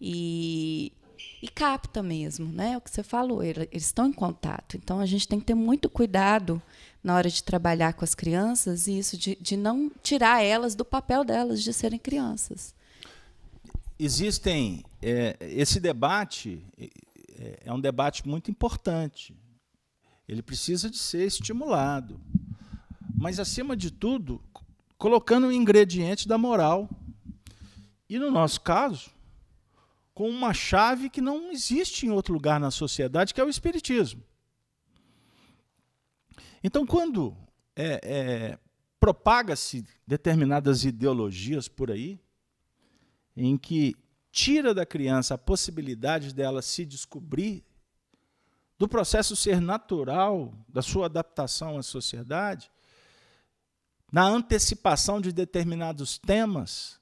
e, e capta mesmo, né? O que você falou, eles estão em contato. Então a gente tem que ter muito cuidado na hora de trabalhar com as crianças e isso de, de não tirar elas do papel delas de serem crianças. Existem é, esse debate é, é um debate muito importante. Ele precisa de ser estimulado, mas acima de tudo colocando o ingrediente da moral. E no nosso caso, com uma chave que não existe em outro lugar na sociedade, que é o Espiritismo. Então, quando é, é, propaga-se determinadas ideologias por aí, em que tira da criança a possibilidade dela se descobrir do processo ser natural, da sua adaptação à sociedade, na antecipação de determinados temas,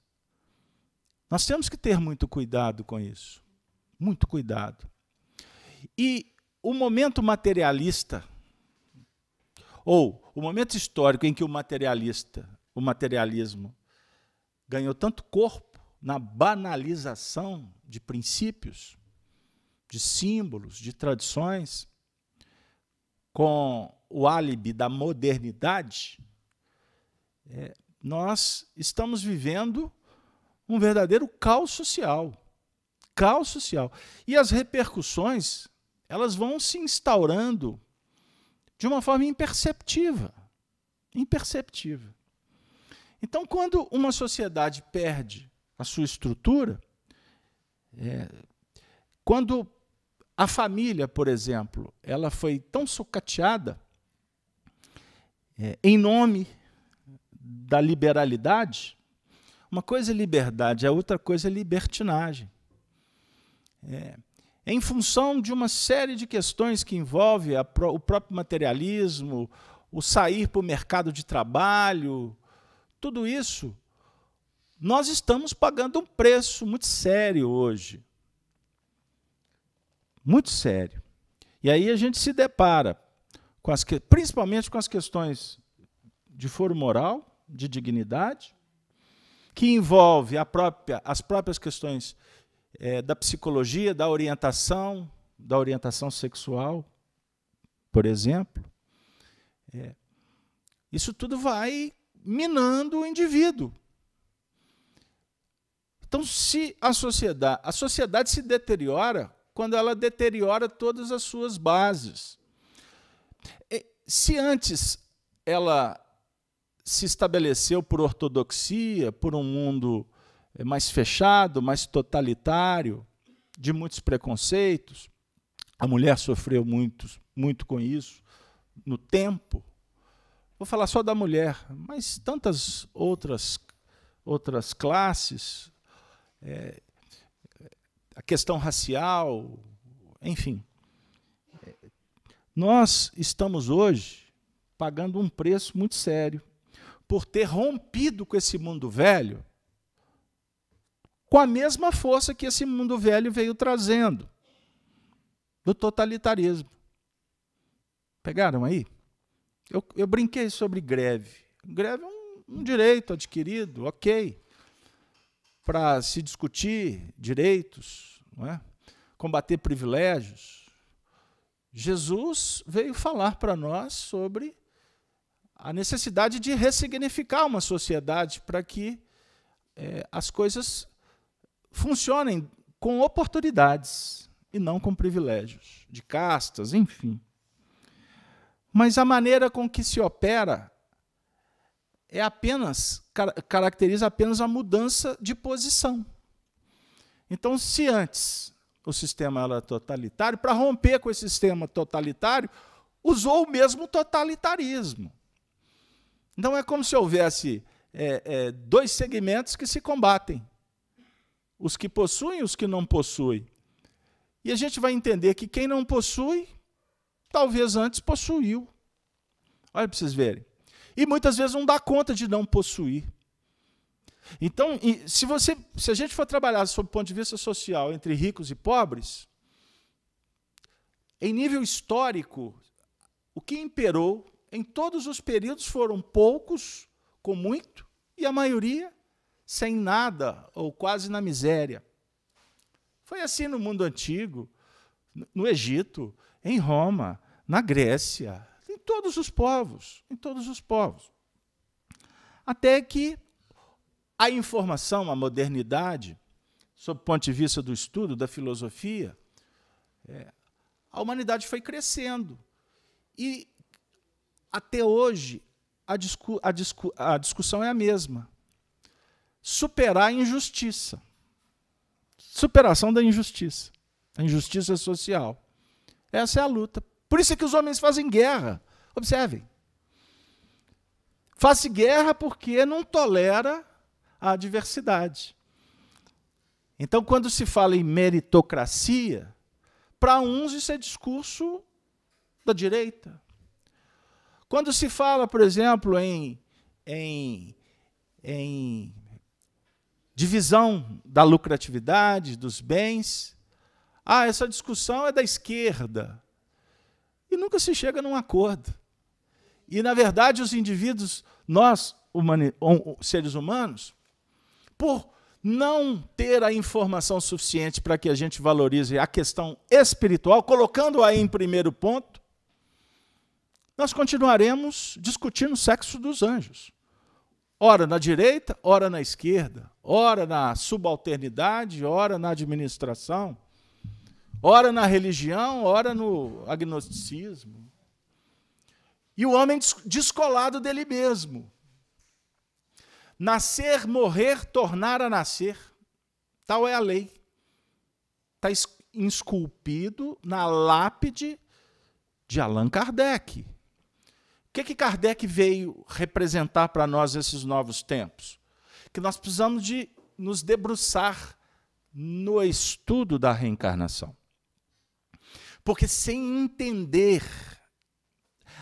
nós temos que ter muito cuidado com isso. Muito cuidado. E o momento materialista, ou o momento histórico em que o materialista, o materialismo, ganhou tanto corpo na banalização de princípios, de símbolos, de tradições, com o álibi da modernidade, é, nós estamos vivendo um verdadeiro caos social. Caos social. E as repercussões, elas vão se instaurando de uma forma imperceptível. Imperceptível. Então, quando uma sociedade perde a sua estrutura, é, quando a família, por exemplo, ela foi tão sucateada é, em nome da liberalidade, uma coisa é liberdade, a outra coisa é libertinagem. É, em função de uma série de questões que envolve a, o próprio materialismo, o sair para o mercado de trabalho, tudo isso, nós estamos pagando um preço muito sério hoje. Muito sério. E aí a gente se depara, com as, principalmente com as questões de foro moral, de dignidade, que envolve própria, as próprias questões é, da psicologia, da orientação, da orientação sexual, por exemplo. É, isso tudo vai minando o indivíduo. Então, se a sociedade, a sociedade se deteriora quando ela deteriora todas as suas bases. Se antes ela se estabeleceu por ortodoxia, por um mundo mais fechado, mais totalitário, de muitos preconceitos. A mulher sofreu muito, muito com isso no tempo. Vou falar só da mulher, mas tantas outras outras classes, é, a questão racial, enfim. Nós estamos hoje pagando um preço muito sério por ter rompido com esse mundo velho com a mesma força que esse mundo velho veio trazendo do totalitarismo. Pegaram aí? Eu, eu brinquei sobre greve. Greve é um, um direito adquirido, ok, para se discutir direitos, é? combater privilégios. Jesus veio falar para nós sobre a necessidade de ressignificar uma sociedade para que é, as coisas funcionem com oportunidades e não com privilégios, de castas, enfim. Mas a maneira com que se opera é apenas caracteriza apenas a mudança de posição. Então, se antes o sistema era totalitário, para romper com esse sistema totalitário, usou o mesmo totalitarismo. Então é como se houvesse é, é, dois segmentos que se combatem: os que possuem e os que não possuem. E a gente vai entender que quem não possui, talvez antes possuiu. Olha para vocês verem. E muitas vezes não dá conta de não possuir. Então, se, você, se a gente for trabalhar sob o ponto de vista social entre ricos e pobres, em nível histórico, o que imperou em todos os períodos foram poucos com muito e a maioria sem nada ou quase na miséria. Foi assim no mundo antigo, no Egito, em Roma, na Grécia, em todos os povos, em todos os povos. Até que a informação, a modernidade, sob o ponto de vista do estudo, da filosofia, é, a humanidade foi crescendo. E até hoje, a, discu a, discu a discussão é a mesma. Superar a injustiça. Superação da injustiça. A injustiça social. Essa é a luta. Por isso é que os homens fazem guerra. Observem. Faz guerra porque não tolera a diversidade. Então, quando se fala em meritocracia, para uns isso é discurso da direita. Quando se fala, por exemplo, em, em, em divisão da lucratividade, dos bens, ah, essa discussão é da esquerda. E nunca se chega num acordo. E, na verdade, os indivíduos, nós, humani seres humanos, por não ter a informação suficiente para que a gente valorize a questão espiritual, colocando-a em primeiro ponto, nós continuaremos discutindo o sexo dos anjos. Ora na direita, ora na esquerda, ora na subalternidade, ora na administração, ora na religião, ora no agnosticismo. E o homem descolado dele mesmo. Nascer, morrer, tornar a nascer. Tal é a lei. Está esculpido na lápide de Allan Kardec. O que, que Kardec veio representar para nós esses novos tempos? Que nós precisamos de nos debruçar no estudo da reencarnação. Porque sem entender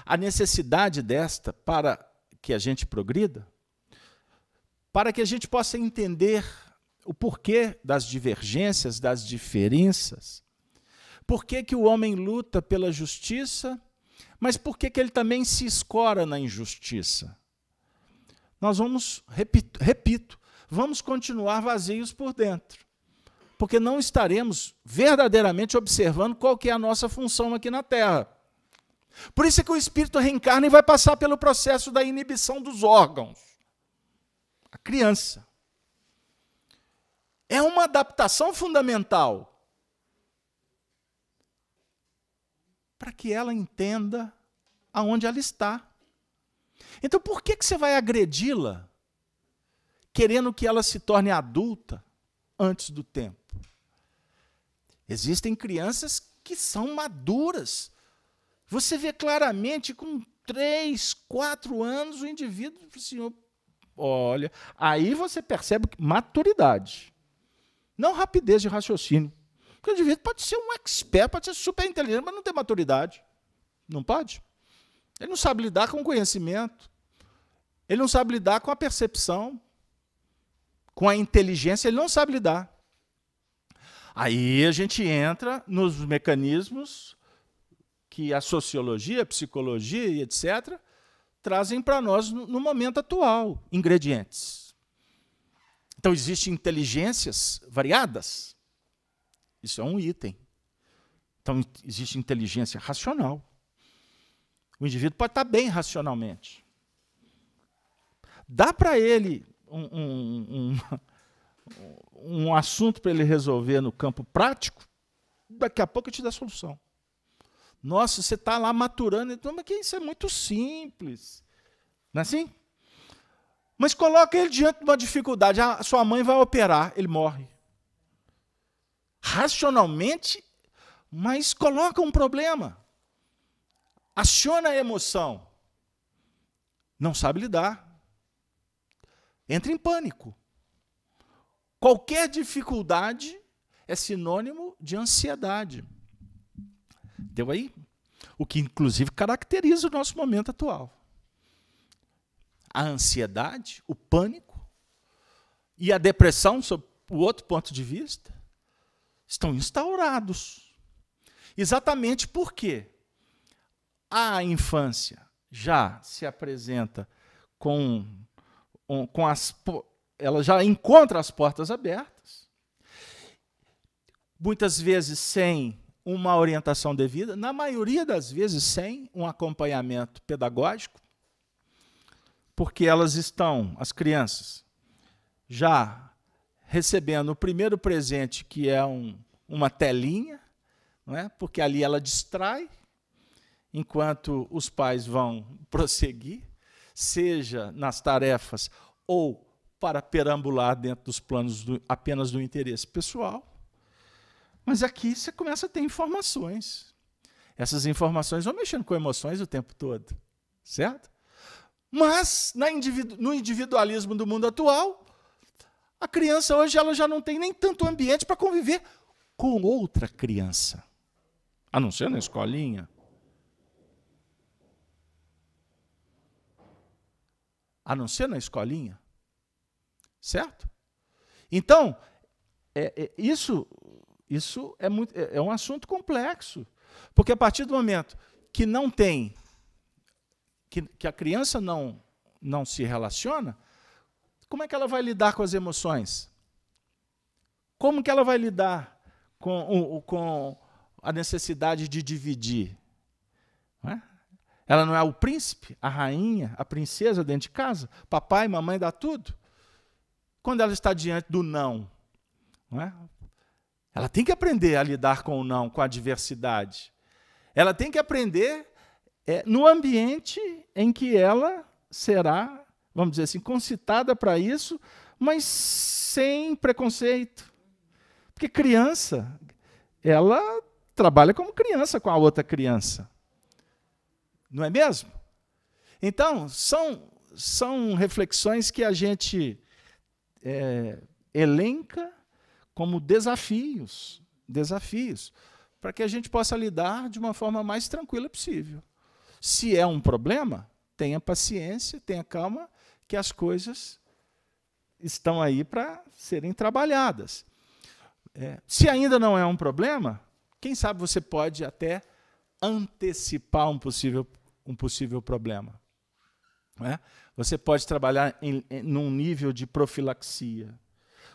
a necessidade desta para que a gente progrida, para que a gente possa entender o porquê das divergências, das diferenças. Por que, que o homem luta pela justiça, mas por que, que ele também se escora na injustiça? Nós vamos, repito, repito, vamos continuar vazios por dentro, porque não estaremos verdadeiramente observando qual que é a nossa função aqui na Terra. Por isso é que o espírito reencarna e vai passar pelo processo da inibição dos órgãos a criança. É uma adaptação fundamental para que ela entenda aonde ela está. Então, por que, que você vai agredi-la querendo que ela se torne adulta antes do tempo? Existem crianças que são maduras. Você vê claramente com três, quatro anos o indivíduo, assim, Olha, aí você percebe maturidade. Não rapidez de raciocínio. Porque o indivíduo pode ser um expert, pode ser super inteligente, mas não tem maturidade. Não pode. Ele não sabe lidar com o conhecimento. Ele não sabe lidar com a percepção, com a inteligência, ele não sabe lidar. Aí a gente entra nos mecanismos que a sociologia, a psicologia e etc trazem para nós no momento atual ingredientes. Então, existem inteligências variadas. Isso é um item. Então, existe inteligência racional. O indivíduo pode estar bem racionalmente. Dá para ele um, um, um, um assunto para ele resolver no campo prático, daqui a pouco eu te dá a solução. Nossa, você está lá maturando, então, mas isso é muito simples. Não é assim? Mas coloca ele diante de uma dificuldade. A sua mãe vai operar, ele morre. Racionalmente, mas coloca um problema. Aciona a emoção. Não sabe lidar. Entra em pânico. Qualquer dificuldade é sinônimo de ansiedade. Deu aí? O que, inclusive, caracteriza o nosso momento atual. A ansiedade, o pânico e a depressão, sob o outro ponto de vista, estão instaurados. Exatamente porque a infância já se apresenta com, com as. Ela já encontra as portas abertas, muitas vezes sem uma orientação devida, na maioria das vezes sem um acompanhamento pedagógico, porque elas estão, as crianças, já recebendo o primeiro presente, que é um, uma telinha, não é? porque ali ela distrai, enquanto os pais vão prosseguir, seja nas tarefas ou para perambular dentro dos planos do, apenas do interesse pessoal. Mas aqui você começa a ter informações. Essas informações vão mexendo com emoções o tempo todo, certo? Mas individu no individualismo do mundo atual, a criança hoje ela já não tem nem tanto ambiente para conviver com outra criança, a não ser na escolinha. A não ser na escolinha. Certo? Então, é, é, isso, isso é, muito, é, é um assunto complexo. Porque a partir do momento que não tem, que, que a criança não, não se relaciona, como é que ela vai lidar com as emoções? Como que ela vai lidar com, com a necessidade de dividir? Ela não é o príncipe, a rainha, a princesa dentro de casa? Papai, mamãe dá tudo? Quando ela está diante do não, não é? ela tem que aprender a lidar com o não, com a diversidade. Ela tem que aprender é, no ambiente em que ela será, vamos dizer assim, concitada para isso, mas sem preconceito. Porque criança, ela trabalha como criança com a outra criança. Não é mesmo? Então, são, são reflexões que a gente é, elenca como desafios, desafios, para que a gente possa lidar de uma forma mais tranquila possível. Se é um problema, tenha paciência, tenha calma, que as coisas estão aí para serem trabalhadas. É, se ainda não é um problema, quem sabe você pode até antecipar um possível, um possível problema. É? Você pode trabalhar em, em, num nível de profilaxia.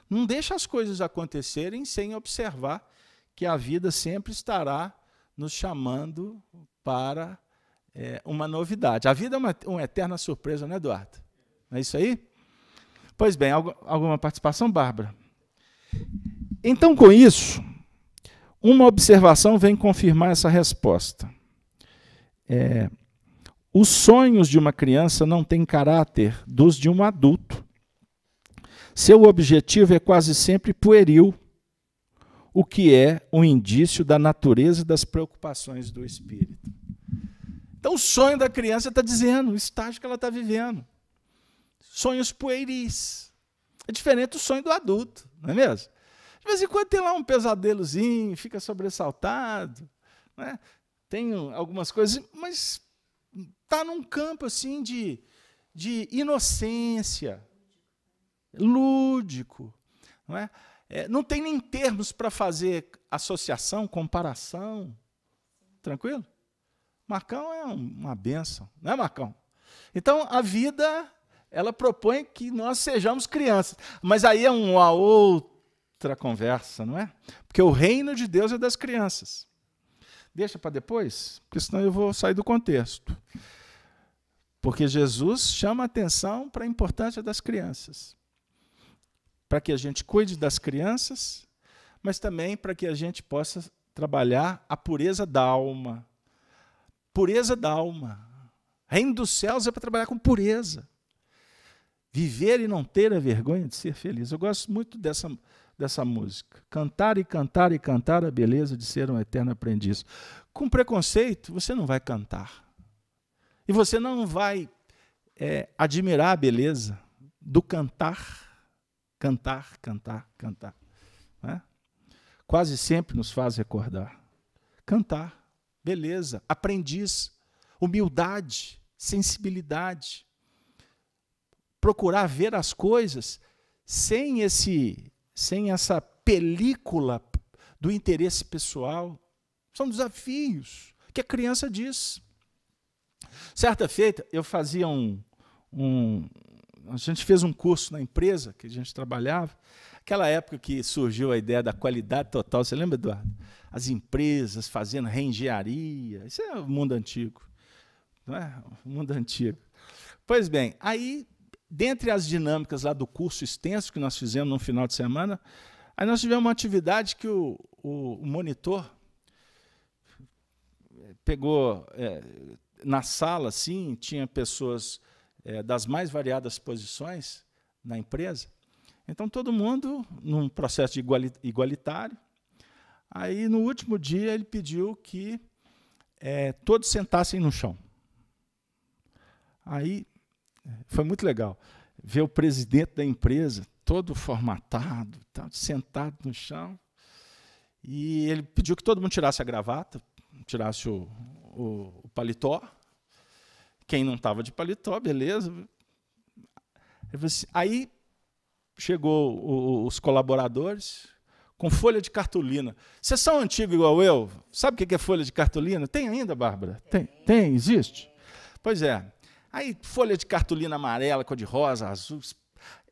Não deixa as coisas acontecerem sem observar que a vida sempre estará nos chamando para é, uma novidade. A vida é uma, uma, eterna surpresa, não é, Eduardo? Não é isso aí? Pois bem, alguma participação, Bárbara? Então, com isso, uma observação vem confirmar essa resposta. É, os sonhos de uma criança não têm caráter dos de um adulto. Seu objetivo é quase sempre pueril, o que é um indício da natureza das preocupações do espírito. Então, o sonho da criança está dizendo o estágio que ela está vivendo. Sonhos pueris. É diferente do sonho do adulto, não é mesmo? De vez em quando tem lá um pesadelozinho, fica sobressaltado, né? tem algumas coisas, mas está num campo assim de, de inocência, lúdico. Não, é? É, não tem nem termos para fazer associação, comparação. Tranquilo? Marcão é uma benção, não é, Marcão? Então, a vida, ela propõe que nós sejamos crianças. Mas aí é uma outra conversa, não é? Porque o reino de Deus é das crianças. Deixa para depois, porque senão eu vou sair do contexto. Porque Jesus chama atenção para a importância das crianças. Para que a gente cuide das crianças, mas também para que a gente possa trabalhar a pureza da alma. Pureza da alma. Reino dos céus é para trabalhar com pureza. Viver e não ter a vergonha de ser feliz. Eu gosto muito dessa, dessa música. Cantar e cantar e cantar a beleza de ser um eterno aprendiz. Com preconceito, você não vai cantar. E você não vai é, admirar a beleza do cantar. Cantar, cantar, cantar. É? Quase sempre nos faz recordar. Cantar, beleza, aprendiz, humildade, sensibilidade. Procurar ver as coisas sem esse sem essa película do interesse pessoal. São desafios que a criança diz. Certa feita, eu fazia um, um. A gente fez um curso na empresa que a gente trabalhava. Aquela época que surgiu a ideia da qualidade total, você lembra, Eduardo? As empresas fazendo reengenharia. Isso é o mundo antigo. Não é? O mundo antigo. Pois bem, aí dentre as dinâmicas lá do curso extenso que nós fizemos no final de semana, aí nós tivemos uma atividade que o, o, o monitor pegou é, na sala, assim, tinha pessoas é, das mais variadas posições na empresa. Então, todo mundo num processo igualitário. Aí, no último dia, ele pediu que é, todos sentassem no chão. Aí foi muito legal ver o presidente da empresa todo formatado, sentado no chão. E ele pediu que todo mundo tirasse a gravata, tirasse o, o paletó. Quem não estava de paletó, beleza. Assim, aí chegou os colaboradores com folha de cartolina. Vocês são antigos igual eu? Sabe o que é folha de cartolina? Tem ainda, Bárbara? Tem, tem, existe? Pois é. Aí, folha de cartolina amarela, cor de rosa, azul.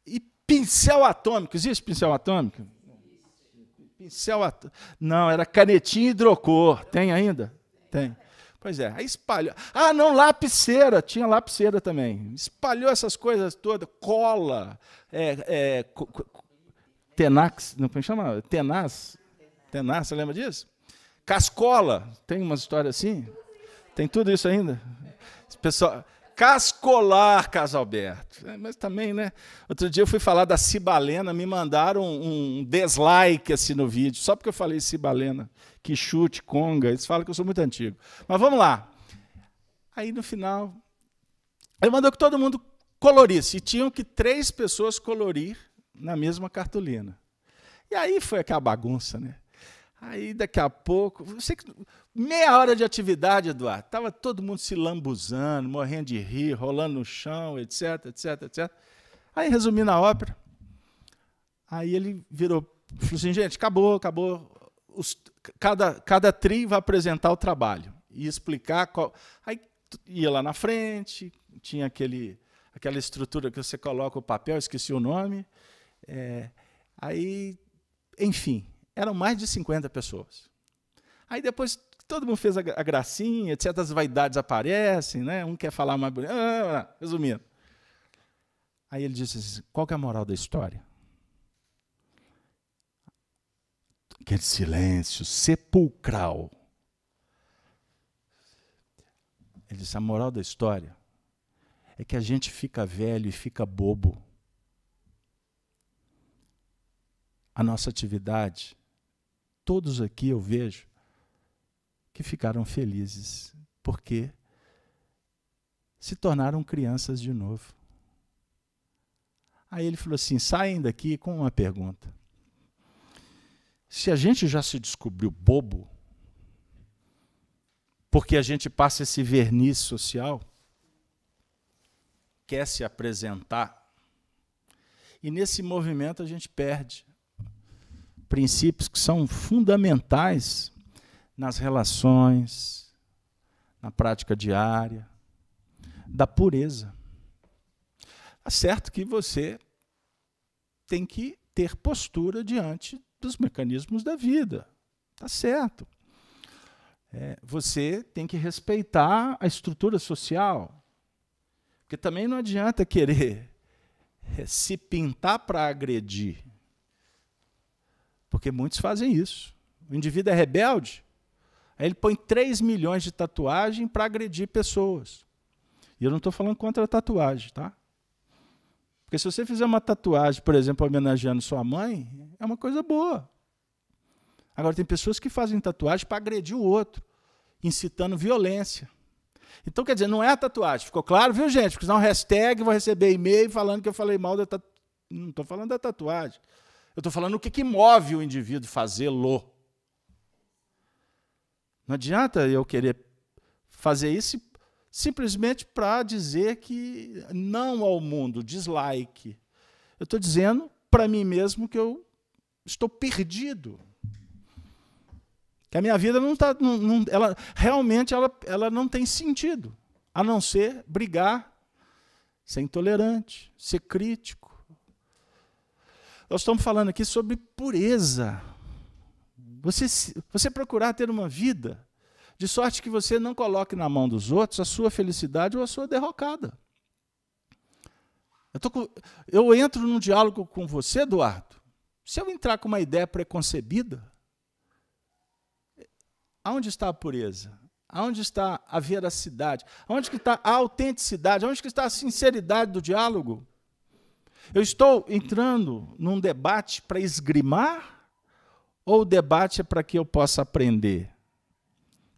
E pincel atômico. Existe pincel atômico? Pincel atômico. Não, era canetinha hidrocor. Tem ainda? Tem. Pois é, aí espalhou. Ah, não, lapiseira, tinha lapiseira também. Espalhou essas coisas todas, cola, é, é, co, co, tenax, não como chama? Tenaz. Tenaz, você lembra disso? Cascola, tem uma história assim? Tem tudo isso ainda? Pessoal, Cascolar, Casalberto. É, mas também, né? Outro dia eu fui falar da Cibalena, me mandaram um, um dislike assim no vídeo, só porque eu falei Cibalena. Que chute, conga. Eles falam que eu sou muito antigo. Mas vamos lá. Aí no final, ele mandou que todo mundo colorisse. E tinham que três pessoas colorir na mesma cartolina. E aí foi aquela bagunça, né? Aí daqui a pouco, você meia hora de atividade, Eduardo, estava todo mundo se lambuzando, morrendo de rir, rolando no chão, etc, etc, etc. Aí resumindo a ópera, aí ele virou, falou assim, gente, acabou, acabou. Os, cada, cada tri vai apresentar o trabalho e explicar qual. Aí ia lá na frente, tinha aquele, aquela estrutura que você coloca o papel, esqueci o nome. É, aí, enfim, eram mais de 50 pessoas. Aí depois todo mundo fez a, gracinha, etc. As vaidades aparecem, né? um quer falar mais bonito. Ah, ah, resumindo. Aí ele disse assim: qual é a moral da história? Aquele silêncio sepulcral. Ele disse: a moral da história é que a gente fica velho e fica bobo. A nossa atividade todos aqui eu vejo que ficaram felizes, porque se tornaram crianças de novo. Aí ele falou assim: saem daqui com uma pergunta. Se a gente já se descobriu bobo, porque a gente passa esse verniz social, quer se apresentar, e nesse movimento a gente perde princípios que são fundamentais nas relações, na prática diária, da pureza. É certo que você tem que ter postura diante dos mecanismos da vida. Tá certo. É, você tem que respeitar a estrutura social. Porque também não adianta querer se pintar para agredir. Porque muitos fazem isso. O indivíduo é rebelde, aí ele põe 3 milhões de tatuagem para agredir pessoas. E eu não estou falando contra a tatuagem, tá? Porque se você fizer uma tatuagem, por exemplo, homenageando sua mãe, é uma coisa boa. Agora, tem pessoas que fazem tatuagem para agredir o outro, incitando violência. Então, quer dizer, não é a tatuagem. Ficou claro, viu, gente? Porque senão hashtag, vou receber e-mail falando que eu falei mal da tatuagem. Não estou falando da tatuagem. Eu estou falando o que, que move o indivíduo fazê-lo. Não adianta eu querer fazer isso simplesmente para dizer que não ao mundo, dislike. Eu estou dizendo para mim mesmo que eu estou perdido. Que a minha vida não está. Não, não, ela, realmente ela, ela não tem sentido, a não ser brigar, ser intolerante, ser crítico nós estamos falando aqui sobre pureza. Você, você procurar ter uma vida de sorte que você não coloque na mão dos outros a sua felicidade ou a sua derrocada. Eu, com, eu entro num diálogo com você, Eduardo. Se eu entrar com uma ideia preconcebida, aonde está a pureza? Aonde está a veracidade? Aonde está a autenticidade? Aonde está a sinceridade do diálogo? Eu estou entrando num debate para esgrimar ou o debate é para que eu possa aprender?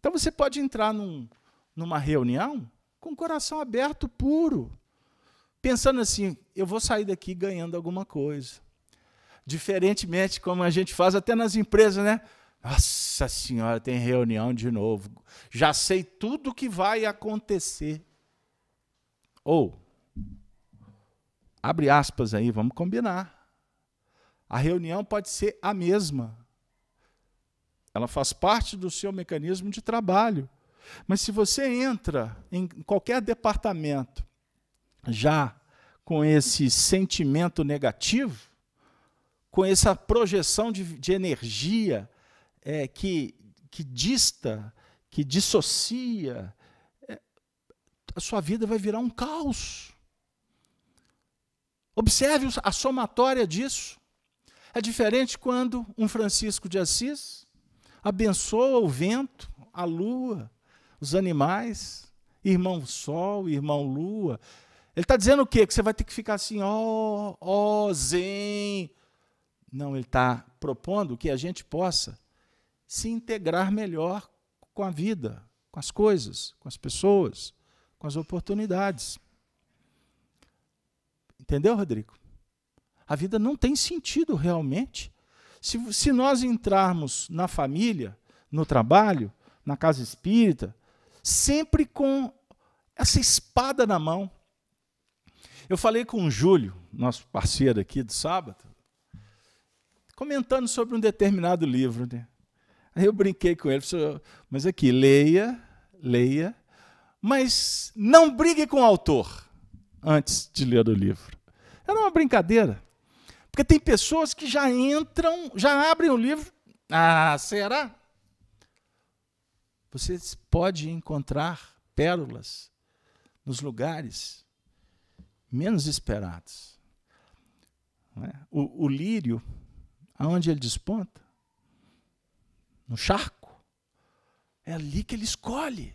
Então você pode entrar num, numa reunião com o coração aberto, puro, pensando assim: eu vou sair daqui ganhando alguma coisa. Diferentemente como a gente faz até nas empresas, né? Nossa senhora, tem reunião de novo. Já sei tudo o que vai acontecer. Ou abre aspas aí, vamos combinar. A reunião pode ser a mesma. Ela faz parte do seu mecanismo de trabalho. Mas se você entra em qualquer departamento já com esse sentimento negativo, com essa projeção de, de energia é, que, que dista, que dissocia, é, a sua vida vai virar um caos. Observe a somatória disso. É diferente quando um Francisco de Assis abençoa o vento, a lua, os animais, irmão Sol, irmão Lua. Ele está dizendo o quê? Que você vai ter que ficar assim, ó, oh, ó, oh, zen. Não, ele está propondo que a gente possa se integrar melhor com a vida, com as coisas, com as pessoas, com as oportunidades. Entendeu, Rodrigo? A vida não tem sentido realmente. Se, se nós entrarmos na família, no trabalho, na casa espírita, sempre com essa espada na mão. Eu falei com o Júlio, nosso parceiro aqui do sábado, comentando sobre um determinado livro. Né? Aí eu brinquei com ele, mas aqui, leia, leia, mas não brigue com o autor antes de ler o livro. Era uma brincadeira. Porque tem pessoas que já entram, já abrem o livro. Ah, será? Você pode encontrar pérolas nos lugares menos esperados. É? O, o lírio, aonde ele desponta? No charco. É ali que ele escolhe.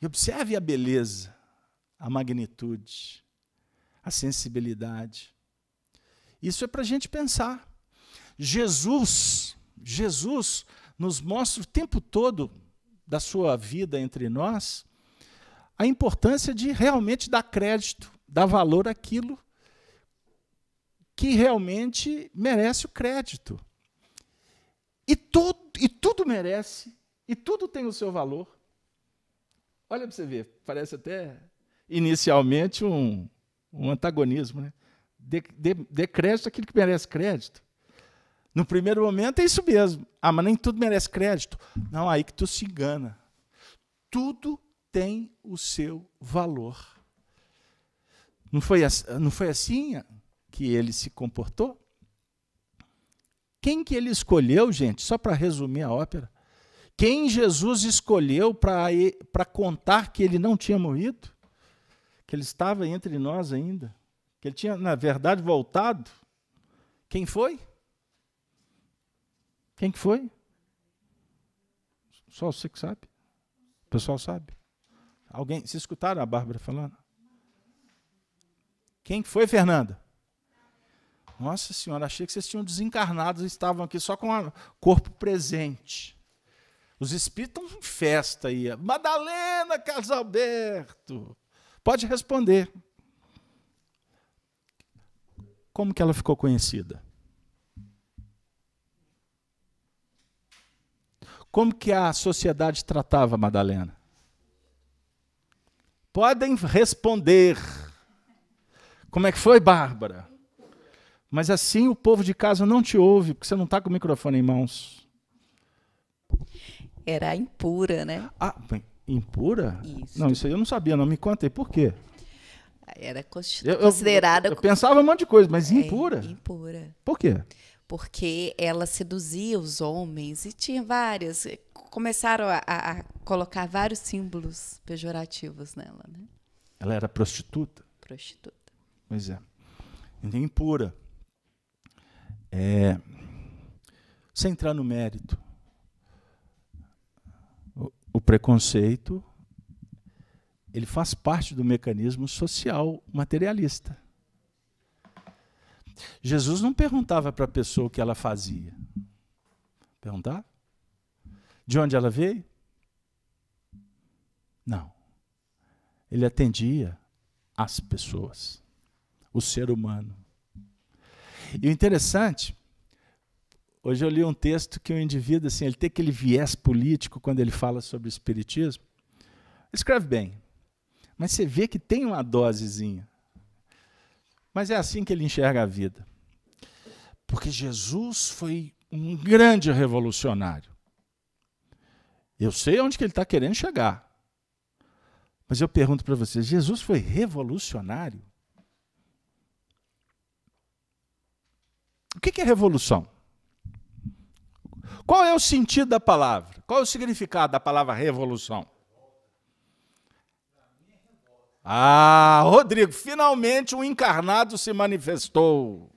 E observe a beleza, a magnitude, a sensibilidade. Isso é para a gente pensar. Jesus, Jesus nos mostra o tempo todo da sua vida entre nós, a importância de realmente dar crédito, dar valor àquilo que realmente merece o crédito. E, tudo e tudo merece, e tudo tem o seu valor. Olha para você ver, parece até inicialmente um, um antagonismo. Né? Dê, dê, dê crédito àquilo que merece crédito. No primeiro momento é isso mesmo. Ah, mas nem tudo merece crédito. Não, aí que tu se engana. Tudo tem o seu valor. Não foi, não foi assim que ele se comportou? Quem que ele escolheu, gente? Só para resumir a ópera. Quem Jesus escolheu para contar que ele não tinha morrido? Que ele estava entre nós ainda? Que ele tinha, na verdade, voltado? Quem foi? Quem que foi? Só você que sabe. O pessoal sabe. Alguém, se escutaram a Bárbara falando? Quem foi, Fernanda? Nossa senhora, achei que vocês tinham desencarnado e estavam aqui só com o corpo presente. Os espíritos estão em festa aí. Madalena Casalberto. Pode responder. Como que ela ficou conhecida? Como que a sociedade tratava Madalena? Podem responder. Como é que foi, Bárbara? Mas assim o povo de casa não te ouve, porque você não está com o microfone em mãos. Era impura, né? Ah, impura? Isso. Não, isso aí eu não sabia, não. Me conta aí, por quê? Era considerada. Eu, eu, pensava um monte de coisa, mas impura? É, impura. Por quê? porque ela seduzia os homens e tinha várias. Começaram a, a, colocar vários símbolos pejorativos nela. Né? Ela era prostituta? Prostituta. Pois é. Então, impura. É, sem entrar no mérito, o, o preconceito ele faz parte do mecanismo social materialista. Jesus não perguntava para a pessoa o que ela fazia. Perguntava? De onde ela veio? Não. Ele atendia as pessoas, o ser humano. E o interessante, hoje eu li um texto que o indivíduo, assim, ele tem aquele viés político quando ele fala sobre espiritismo. Escreve bem, mas você vê que tem uma dosezinha. Mas é assim que ele enxerga a vida. Porque Jesus foi um grande revolucionário. Eu sei onde que ele está querendo chegar. Mas eu pergunto para vocês: Jesus foi revolucionário? O que é revolução? Qual é o sentido da palavra? Qual é o significado da palavra revolução? Ah, Rodrigo, finalmente um encarnado se manifestou.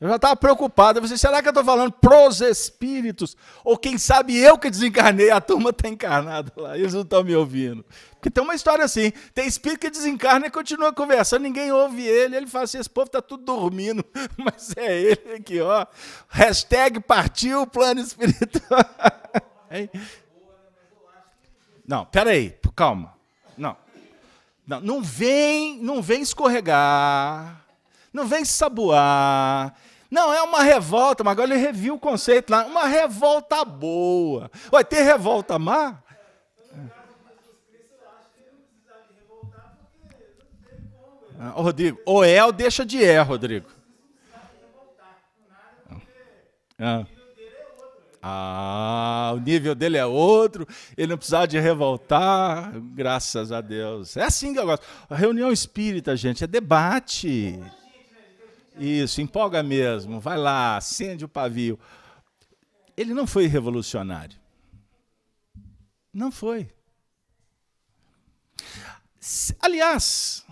Eu já estava preocupado. Eu falei, será que eu estou falando pros espíritos? Ou quem sabe eu que desencarnei, a turma está encarnada lá, eles não estão me ouvindo. Porque tem uma história assim: tem espírito que desencarna e continua conversando, ninguém ouve ele. Ele fala assim: esse povo está tudo dormindo, mas é ele aqui, ó. Hashtag partiu plano espiritual. Não, peraí, calma. Não. Não, não vem, não vem escorregar. Não vem saboar. Não, é uma revolta, mas agora ele reviu o conceito lá. Uma revolta boa. Vai ter revolta má? Ah, Rodrigo, ou é ou deixa de é, Rodrigo. Ah. Ah, o nível dele é outro, ele não precisava de revoltar, graças a Deus. É assim que eu gosto. A reunião espírita, gente, é debate. Isso, empolga mesmo. Vai lá, acende o pavio. Ele não foi revolucionário. Não foi. Aliás,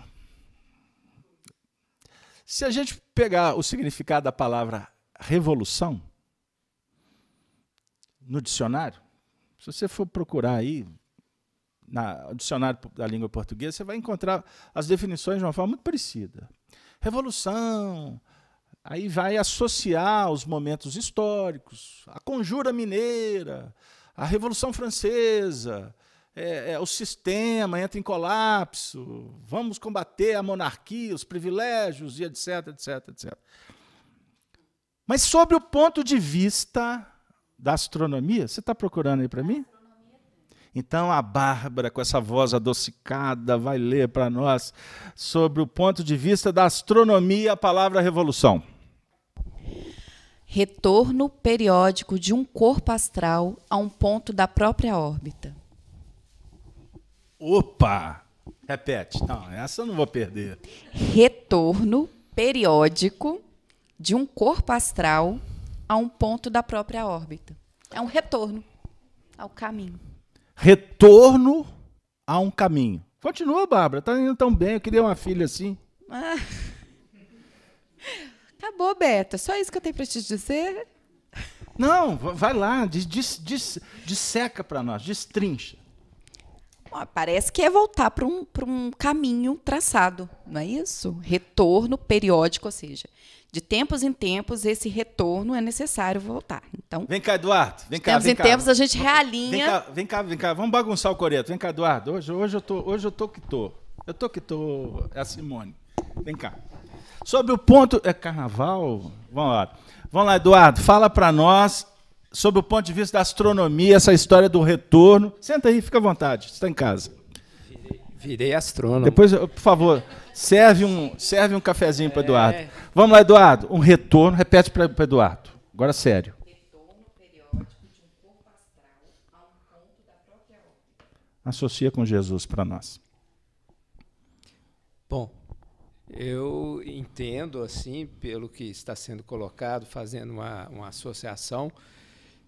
se a gente pegar o significado da palavra revolução no dicionário, se você for procurar aí no dicionário da língua portuguesa, você vai encontrar as definições de uma forma muito parecida revolução, aí vai associar os momentos históricos, a conjura mineira, a Revolução Francesa, é, é, o sistema entra em colapso, vamos combater a monarquia, os privilégios e etc, etc, etc. Mas sobre o ponto de vista da astronomia, você está procurando aí para mim? Então a Bárbara, com essa voz adocicada, vai ler para nós sobre o ponto de vista da astronomia a palavra revolução. Retorno periódico de um corpo astral a um ponto da própria órbita. Opa! Repete. Não, essa eu não vou perder. Retorno periódico de um corpo astral a um ponto da própria órbita. É um retorno ao caminho retorno a um caminho. Continua, Bárbara, está indo tão bem, eu queria uma filha assim. Ah. Acabou, Beta. Só isso que eu tenho para te dizer? Não, vai lá, dis, dis, disseca para nós, destrincha. Parece que é voltar para um, um caminho traçado, não é isso? Retorno periódico, ou seja, de tempos em tempos, esse retorno é necessário voltar. Então, vem cá, Eduardo. Vem cá, tempos vem em cá. tempos a gente realinha. Vem cá, vem cá, vem cá. Vamos bagunçar o coreto. Vem cá, Eduardo. Hoje, hoje eu tô, hoje eu tô que tô. Eu tô que tô. É a Simone. Vem cá. Sobre o ponto é carnaval. Vamos lá. Vamos lá, Eduardo. Fala para nós sobre o ponto de vista da astronomia, essa história do retorno. Senta aí, fica à vontade. Você está em casa. Virei astrônomo. Depois, por favor, serve um, serve um cafezinho para Eduardo. É. Vamos lá, Eduardo. Um retorno. Repete para Eduardo. Agora sério. Retorno periódico de um corpo astral a um ponto da própria órbita. Associa com Jesus para nós. Bom, eu entendo, assim, pelo que está sendo colocado, fazendo uma, uma associação,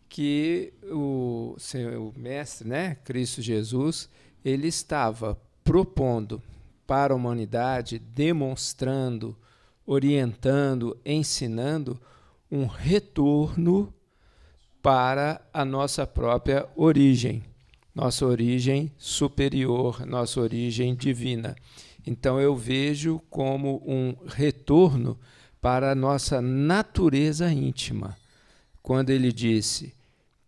que o, o mestre, né, Cristo Jesus, ele estava propondo para a humanidade, demonstrando, orientando, ensinando um retorno para a nossa própria origem, nossa origem superior, nossa origem divina. Então eu vejo como um retorno para a nossa natureza íntima. Quando ele disse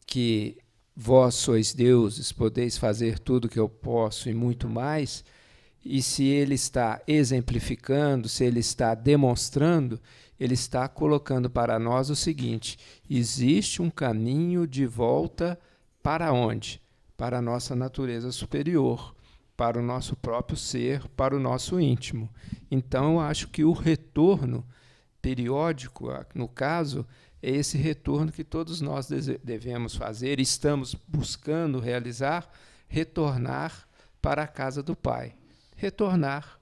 que Vós sois deuses, podeis fazer tudo que eu posso e muito mais. E se ele está exemplificando, se ele está demonstrando, ele está colocando para nós o seguinte: existe um caminho de volta para onde? Para a nossa natureza superior, para o nosso próprio ser, para o nosso íntimo. Então, eu acho que o retorno periódico, no caso, é esse retorno que todos nós devemos fazer, estamos buscando realizar, retornar para a casa do Pai, retornar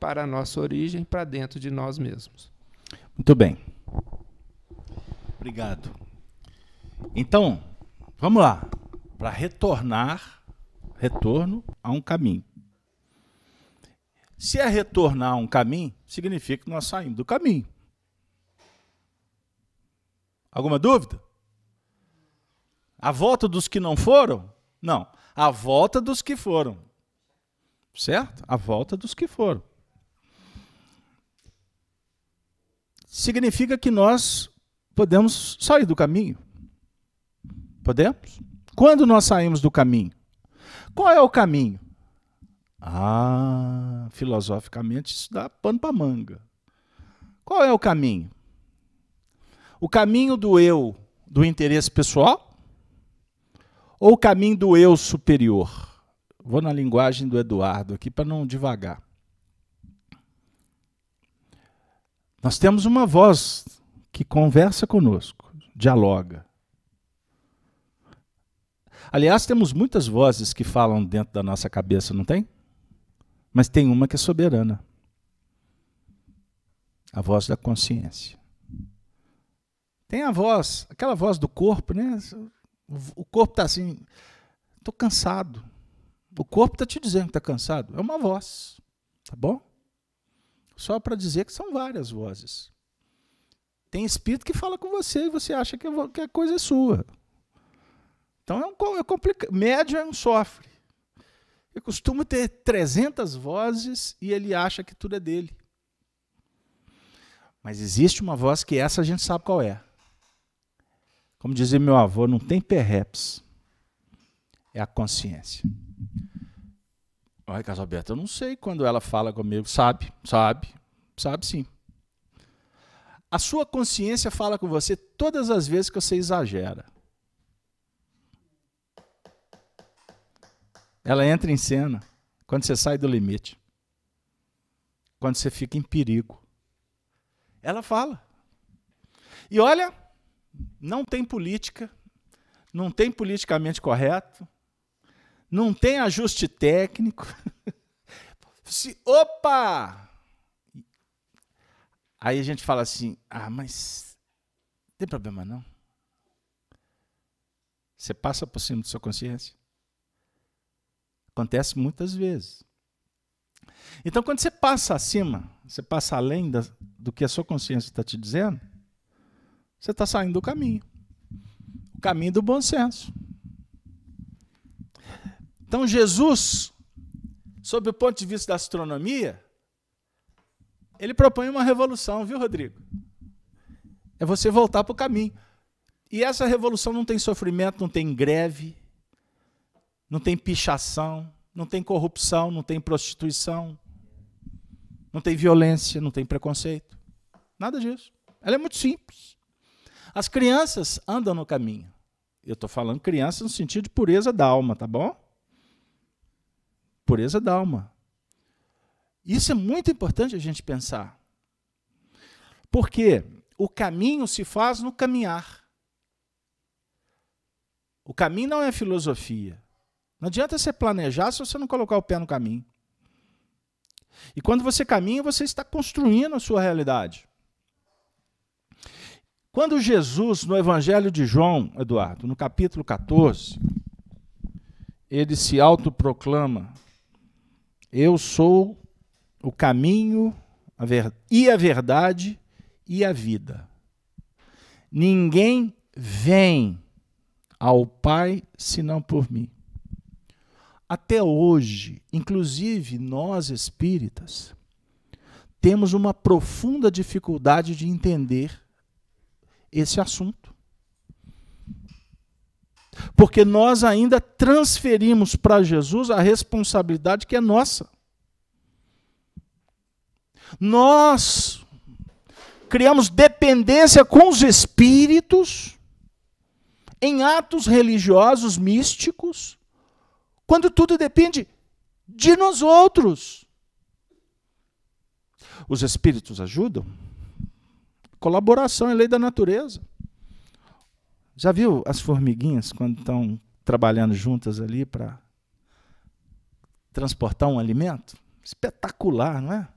para a nossa origem, para dentro de nós mesmos. Muito bem. Obrigado. Então, vamos lá. Para retornar, retorno a um caminho. Se é retornar a um caminho, significa que nós saímos do caminho. Alguma dúvida? A volta dos que não foram? Não. A volta dos que foram. Certo? A volta dos que foram. Significa que nós podemos sair do caminho. Podemos? Quando nós saímos do caminho? Qual é o caminho? Ah, filosoficamente isso dá pano para manga. Qual é o caminho? O caminho do eu, do interesse pessoal? Ou o caminho do eu superior? Vou na linguagem do Eduardo aqui para não devagar. Nós temos uma voz que conversa conosco, dialoga. Aliás, temos muitas vozes que falam dentro da nossa cabeça, não tem? Mas tem uma que é soberana a voz da consciência. Tem a voz, aquela voz do corpo, né? O corpo está assim, estou cansado. O corpo está te dizendo que está cansado. É uma voz, tá bom? Só para dizer que são várias vozes. Tem espírito que fala com você e você acha que a coisa é sua. Então é, um, é complicado. Médio é um sofre. Eu costumo ter 300 vozes e ele acha que tudo é dele. Mas existe uma voz que essa a gente sabe qual é. Como dizia meu avô, não tem perreps. É a consciência. Olha, Casalberto, eu não sei quando ela fala comigo. Sabe, sabe, sabe sim. A sua consciência fala com você todas as vezes que você exagera. Ela entra em cena quando você sai do limite. Quando você fica em perigo. Ela fala. E olha, não tem política, não tem politicamente correto, não tem ajuste técnico. Se, opa! Aí a gente fala assim: ah, mas não tem problema não. Você passa por cima da sua consciência. Acontece muitas vezes. Então, quando você passa acima, você passa além da, do que a sua consciência está te dizendo, você está saindo do caminho o caminho do bom senso. Então, Jesus, sob o ponto de vista da astronomia, ele propõe uma revolução, viu, Rodrigo? É você voltar para o caminho. E essa revolução não tem sofrimento, não tem greve, não tem pichação, não tem corrupção, não tem prostituição, não tem violência, não tem preconceito. Nada disso. Ela é muito simples. As crianças andam no caminho. Eu estou falando crianças no sentido de pureza da alma, tá bom? Pureza da alma. Isso é muito importante a gente pensar. Porque o caminho se faz no caminhar. O caminho não é filosofia. Não adianta você planejar se você não colocar o pé no caminho. E quando você caminha, você está construindo a sua realidade. Quando Jesus, no Evangelho de João, Eduardo, no capítulo 14, ele se autoproclama: Eu sou o caminho a e a verdade e a vida. Ninguém vem ao Pai senão por mim até hoje, inclusive nós espíritas, temos uma profunda dificuldade de entender esse assunto. Porque nós ainda transferimos para Jesus a responsabilidade que é nossa. Nós criamos dependência com os espíritos em atos religiosos místicos quando tudo depende de nós outros. Os espíritos ajudam? Colaboração é lei da natureza. Já viu as formiguinhas quando estão trabalhando juntas ali para transportar um alimento? Espetacular, não é?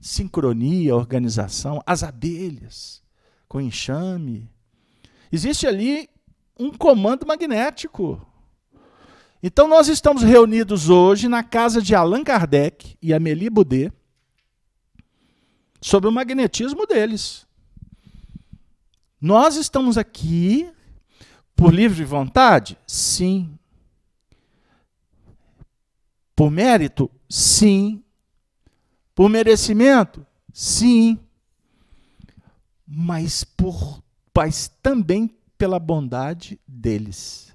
Sincronia, organização, as abelhas com enxame. Existe ali um comando magnético. Então nós estamos reunidos hoje na casa de Allan Kardec e Amélie Boudet sobre o magnetismo deles. Nós estamos aqui por livre vontade? Sim. Por mérito? Sim. Por merecimento? Sim. Mas por mas também pela bondade deles.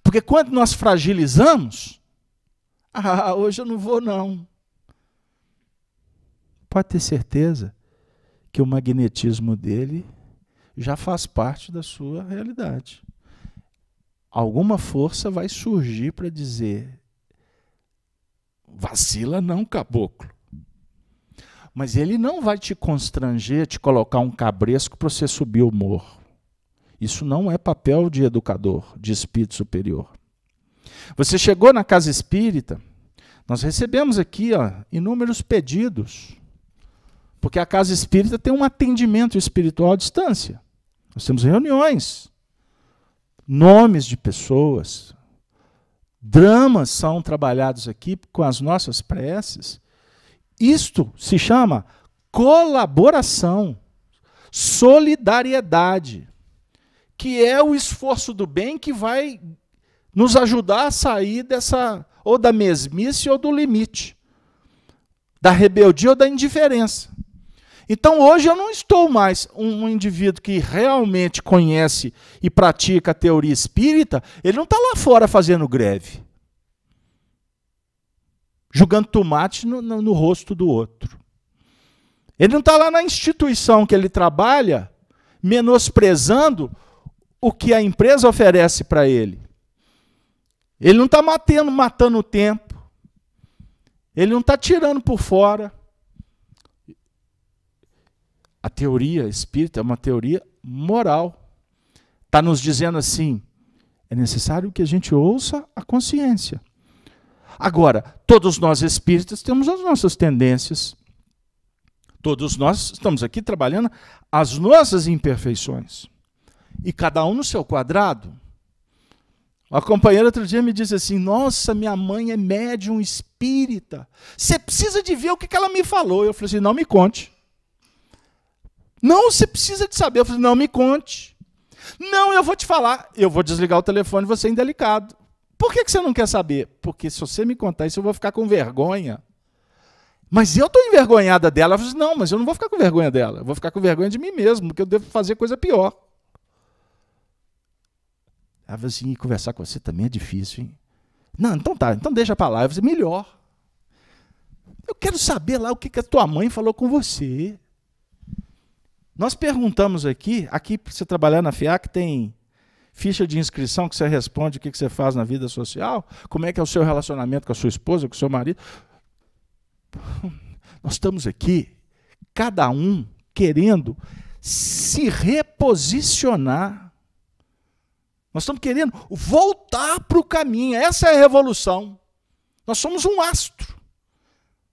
Porque quando nós fragilizamos, ah, hoje eu não vou não. Pode ter certeza que o magnetismo dele já faz parte da sua realidade alguma força vai surgir para dizer: vacila não, caboclo. Mas ele não vai te constranger, te colocar um cabresco para você subir o morro. Isso não é papel de educador, de espírito superior. Você chegou na casa espírita, nós recebemos aqui ó, inúmeros pedidos, porque a casa espírita tem um atendimento espiritual à distância. Nós temos reuniões nomes de pessoas. Dramas são trabalhados aqui com as nossas preces. Isto se chama colaboração, solidariedade, que é o esforço do bem que vai nos ajudar a sair dessa ou da mesmice ou do limite, da rebeldia ou da indiferença. Então hoje eu não estou mais um indivíduo que realmente conhece e pratica a teoria espírita, ele não está lá fora fazendo greve, jogando tomate no, no, no rosto do outro. Ele não está lá na instituição que ele trabalha, menosprezando o que a empresa oferece para ele. Ele não está matando, matando o tempo. Ele não está tirando por fora. A teoria espírita é uma teoria moral. Está nos dizendo assim: é necessário que a gente ouça a consciência. Agora, todos nós espíritas temos as nossas tendências. Todos nós estamos aqui trabalhando as nossas imperfeições. E cada um no seu quadrado. A companheira outro dia me disse assim: Nossa, minha mãe é médium espírita. Você precisa de ver o que ela me falou. Eu falei assim: Não me conte. Não, você precisa de saber. Eu falei, não me conte. Não, eu vou te falar. Eu vou desligar o telefone, você é indelicado. Por que, que você não quer saber? Porque se você me contar isso, eu vou ficar com vergonha. Mas eu estou envergonhada dela. Eu falei, não, mas eu não vou ficar com vergonha dela. Eu vou ficar com vergonha de mim mesmo, porque eu devo fazer coisa pior. Ela falou assim, conversar com você também é difícil, hein? Não, então tá, então deixa para lá. Eu falei, melhor. Eu quero saber lá o que, que a tua mãe falou com você. Nós perguntamos aqui, aqui para você trabalhar na FIAC tem ficha de inscrição que você responde o que você faz na vida social, como é que é o seu relacionamento com a sua esposa, com o seu marido. Nós estamos aqui, cada um querendo se reposicionar. Nós estamos querendo voltar para o caminho. Essa é a revolução. Nós somos um astro.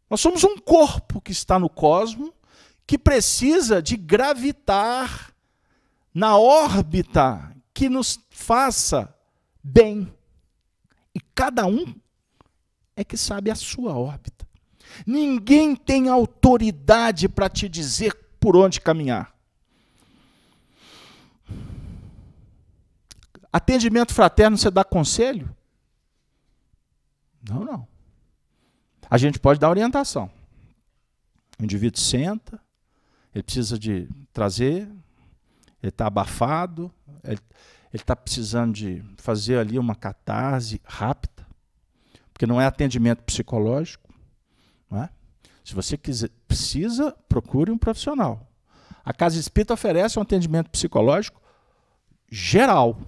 Nós somos um corpo que está no cosmos que precisa de gravitar na órbita que nos faça bem. E cada um é que sabe a sua órbita. Ninguém tem autoridade para te dizer por onde caminhar. Atendimento fraterno, você dá conselho? Não, não. A gente pode dar orientação. O indivíduo senta, ele precisa de trazer, ele está abafado, ele está precisando de fazer ali uma catarse rápida, porque não é atendimento psicológico. Não é? Se você quiser, precisa, procure um profissional. A Casa Espírita oferece um atendimento psicológico geral.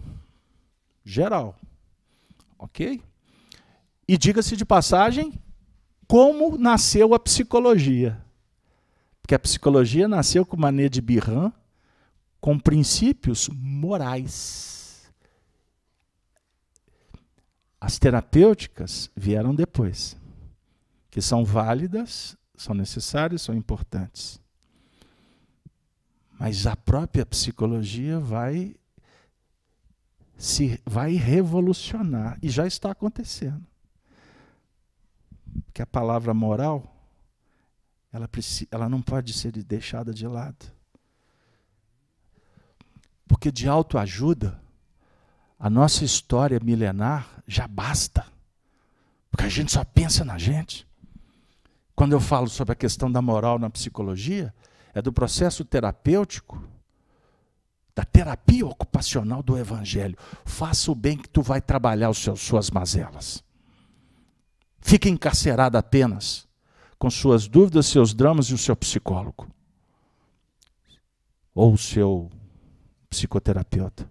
Geral. Ok? E diga-se de passagem, como nasceu a psicologia. Porque a psicologia nasceu com maneira de Birran, com princípios morais. As terapêuticas vieram depois, que são válidas, são necessárias, são importantes. Mas a própria psicologia vai se vai revolucionar e já está acontecendo. Porque a palavra moral ela, precisa, ela não pode ser deixada de lado. Porque de autoajuda, a nossa história milenar já basta. Porque a gente só pensa na gente. Quando eu falo sobre a questão da moral na psicologia, é do processo terapêutico, da terapia ocupacional do evangelho. Faça o bem que tu vai trabalhar os seus, suas mazelas. Fique encarcerado apenas com suas dúvidas, seus dramas e o seu psicólogo. Ou o seu psicoterapeuta.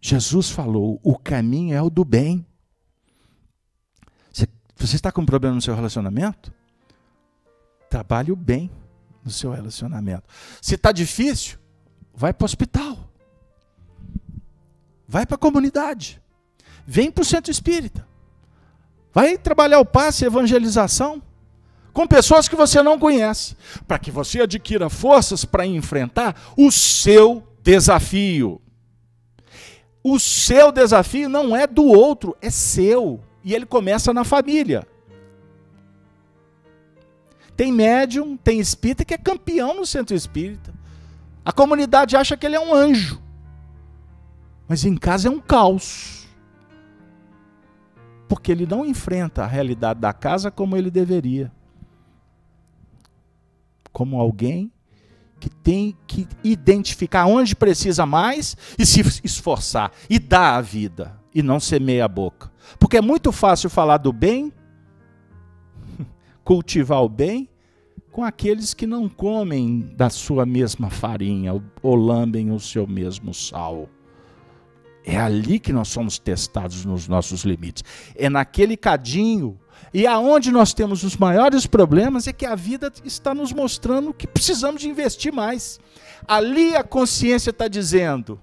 Jesus falou: o caminho é o do bem. Você está com um problema no seu relacionamento? Trabalhe o bem no seu relacionamento. Se está difícil, vai para o hospital. Vai para a comunidade. Vem para o centro espírita. Vai trabalhar o passe, evangelização, com pessoas que você não conhece, para que você adquira forças para enfrentar o seu desafio. O seu desafio não é do outro, é seu. E ele começa na família. Tem médium, tem espírita que é campeão no centro espírita. A comunidade acha que ele é um anjo. Mas em casa é um caos porque ele não enfrenta a realidade da casa como ele deveria. Como alguém que tem que identificar onde precisa mais e se esforçar e dar a vida e não semeia a boca. Porque é muito fácil falar do bem, cultivar o bem com aqueles que não comem da sua mesma farinha ou lambem o seu mesmo sal. É ali que nós somos testados nos nossos limites. É naquele cadinho. E aonde nós temos os maiores problemas é que a vida está nos mostrando que precisamos investir mais. Ali a consciência está dizendo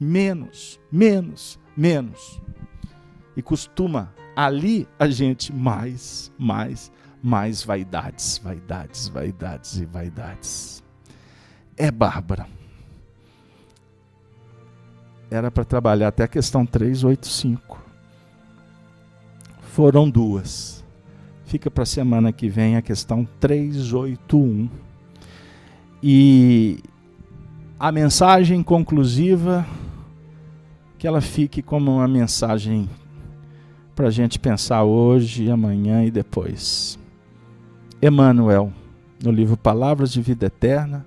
menos, menos, menos. E costuma ali a gente mais, mais, mais vaidades, vaidades, vaidades e vaidades. É Bárbara era para trabalhar até a questão 385. Foram duas. Fica para a semana que vem a questão 381. E a mensagem conclusiva, que ela fique como uma mensagem para a gente pensar hoje, amanhã e depois. Emmanuel, no livro Palavras de Vida Eterna,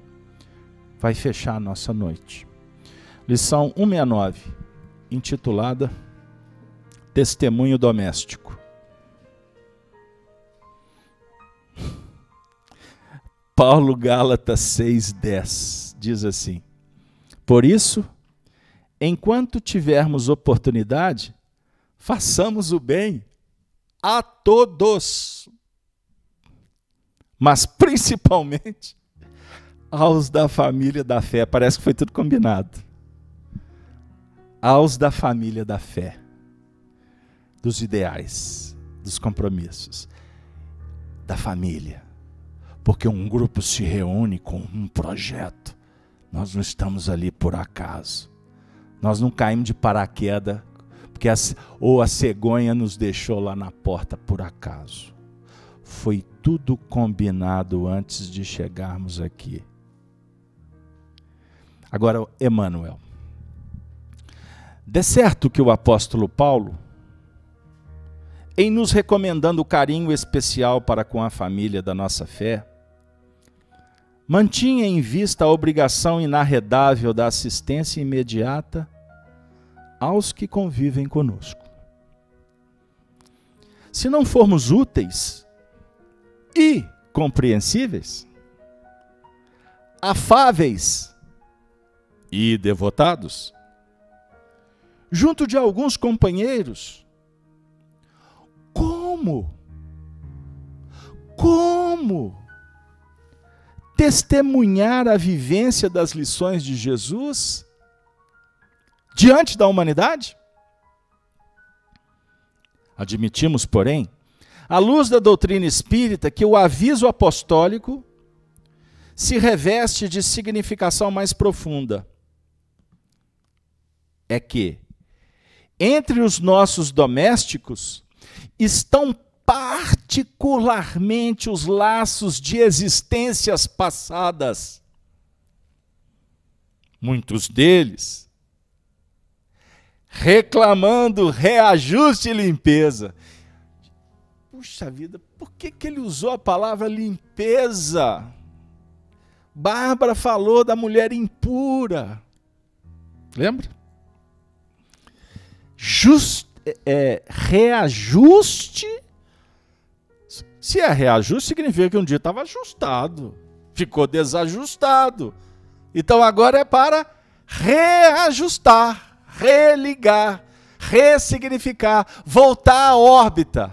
vai fechar a nossa noite. Lição 169, intitulada Testemunho Doméstico. Paulo Gálatas 6,10 diz assim: Por isso, enquanto tivermos oportunidade, façamos o bem a todos, mas principalmente aos da família da fé. Parece que foi tudo combinado aos da família da fé, dos ideais, dos compromissos, da família. Porque um grupo se reúne com um projeto. Nós não estamos ali por acaso. Nós não caímos de paraquedas, porque a, ou a cegonha nos deixou lá na porta por acaso. Foi tudo combinado antes de chegarmos aqui. Agora, Emmanuel. De certo que o apóstolo Paulo, em nos recomendando carinho especial para com a família da nossa fé, mantinha em vista a obrigação inarredável da assistência imediata aos que convivem conosco. Se não formos úteis e compreensíveis, afáveis e devotados, junto de alguns companheiros, como como? Testemunhar a vivência das lições de Jesus diante da humanidade? Admitimos, porém, à luz da doutrina espírita, que o aviso apostólico se reveste de significação mais profunda. É que, entre os nossos domésticos, estão particularmente os laços de existências passadas. Muitos deles reclamando reajuste e limpeza. Puxa vida, por que, que ele usou a palavra limpeza? Bárbara falou da mulher impura. Lembra? Just, é, é, reajuste. Se é reajuste, significa que um dia estava ajustado, ficou desajustado. Então agora é para reajustar religar, ressignificar, voltar à órbita.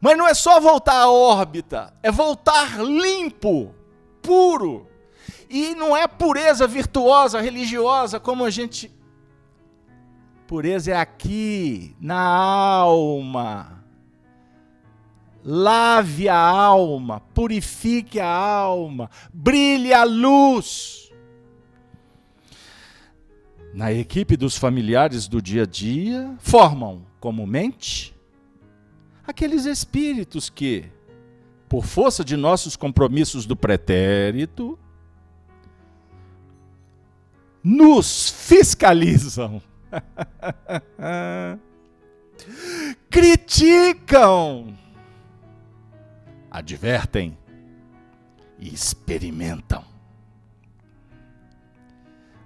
Mas não é só voltar à órbita, é voltar limpo, puro. E não é pureza virtuosa, religiosa, como a gente. Pureza é aqui, na alma. Lave a alma, purifique a alma, brilhe a luz na equipe dos familiares do dia a dia formam comumente aqueles espíritos que, por força de nossos compromissos do pretérito, nos fiscalizam, criticam, advertem e experimentam.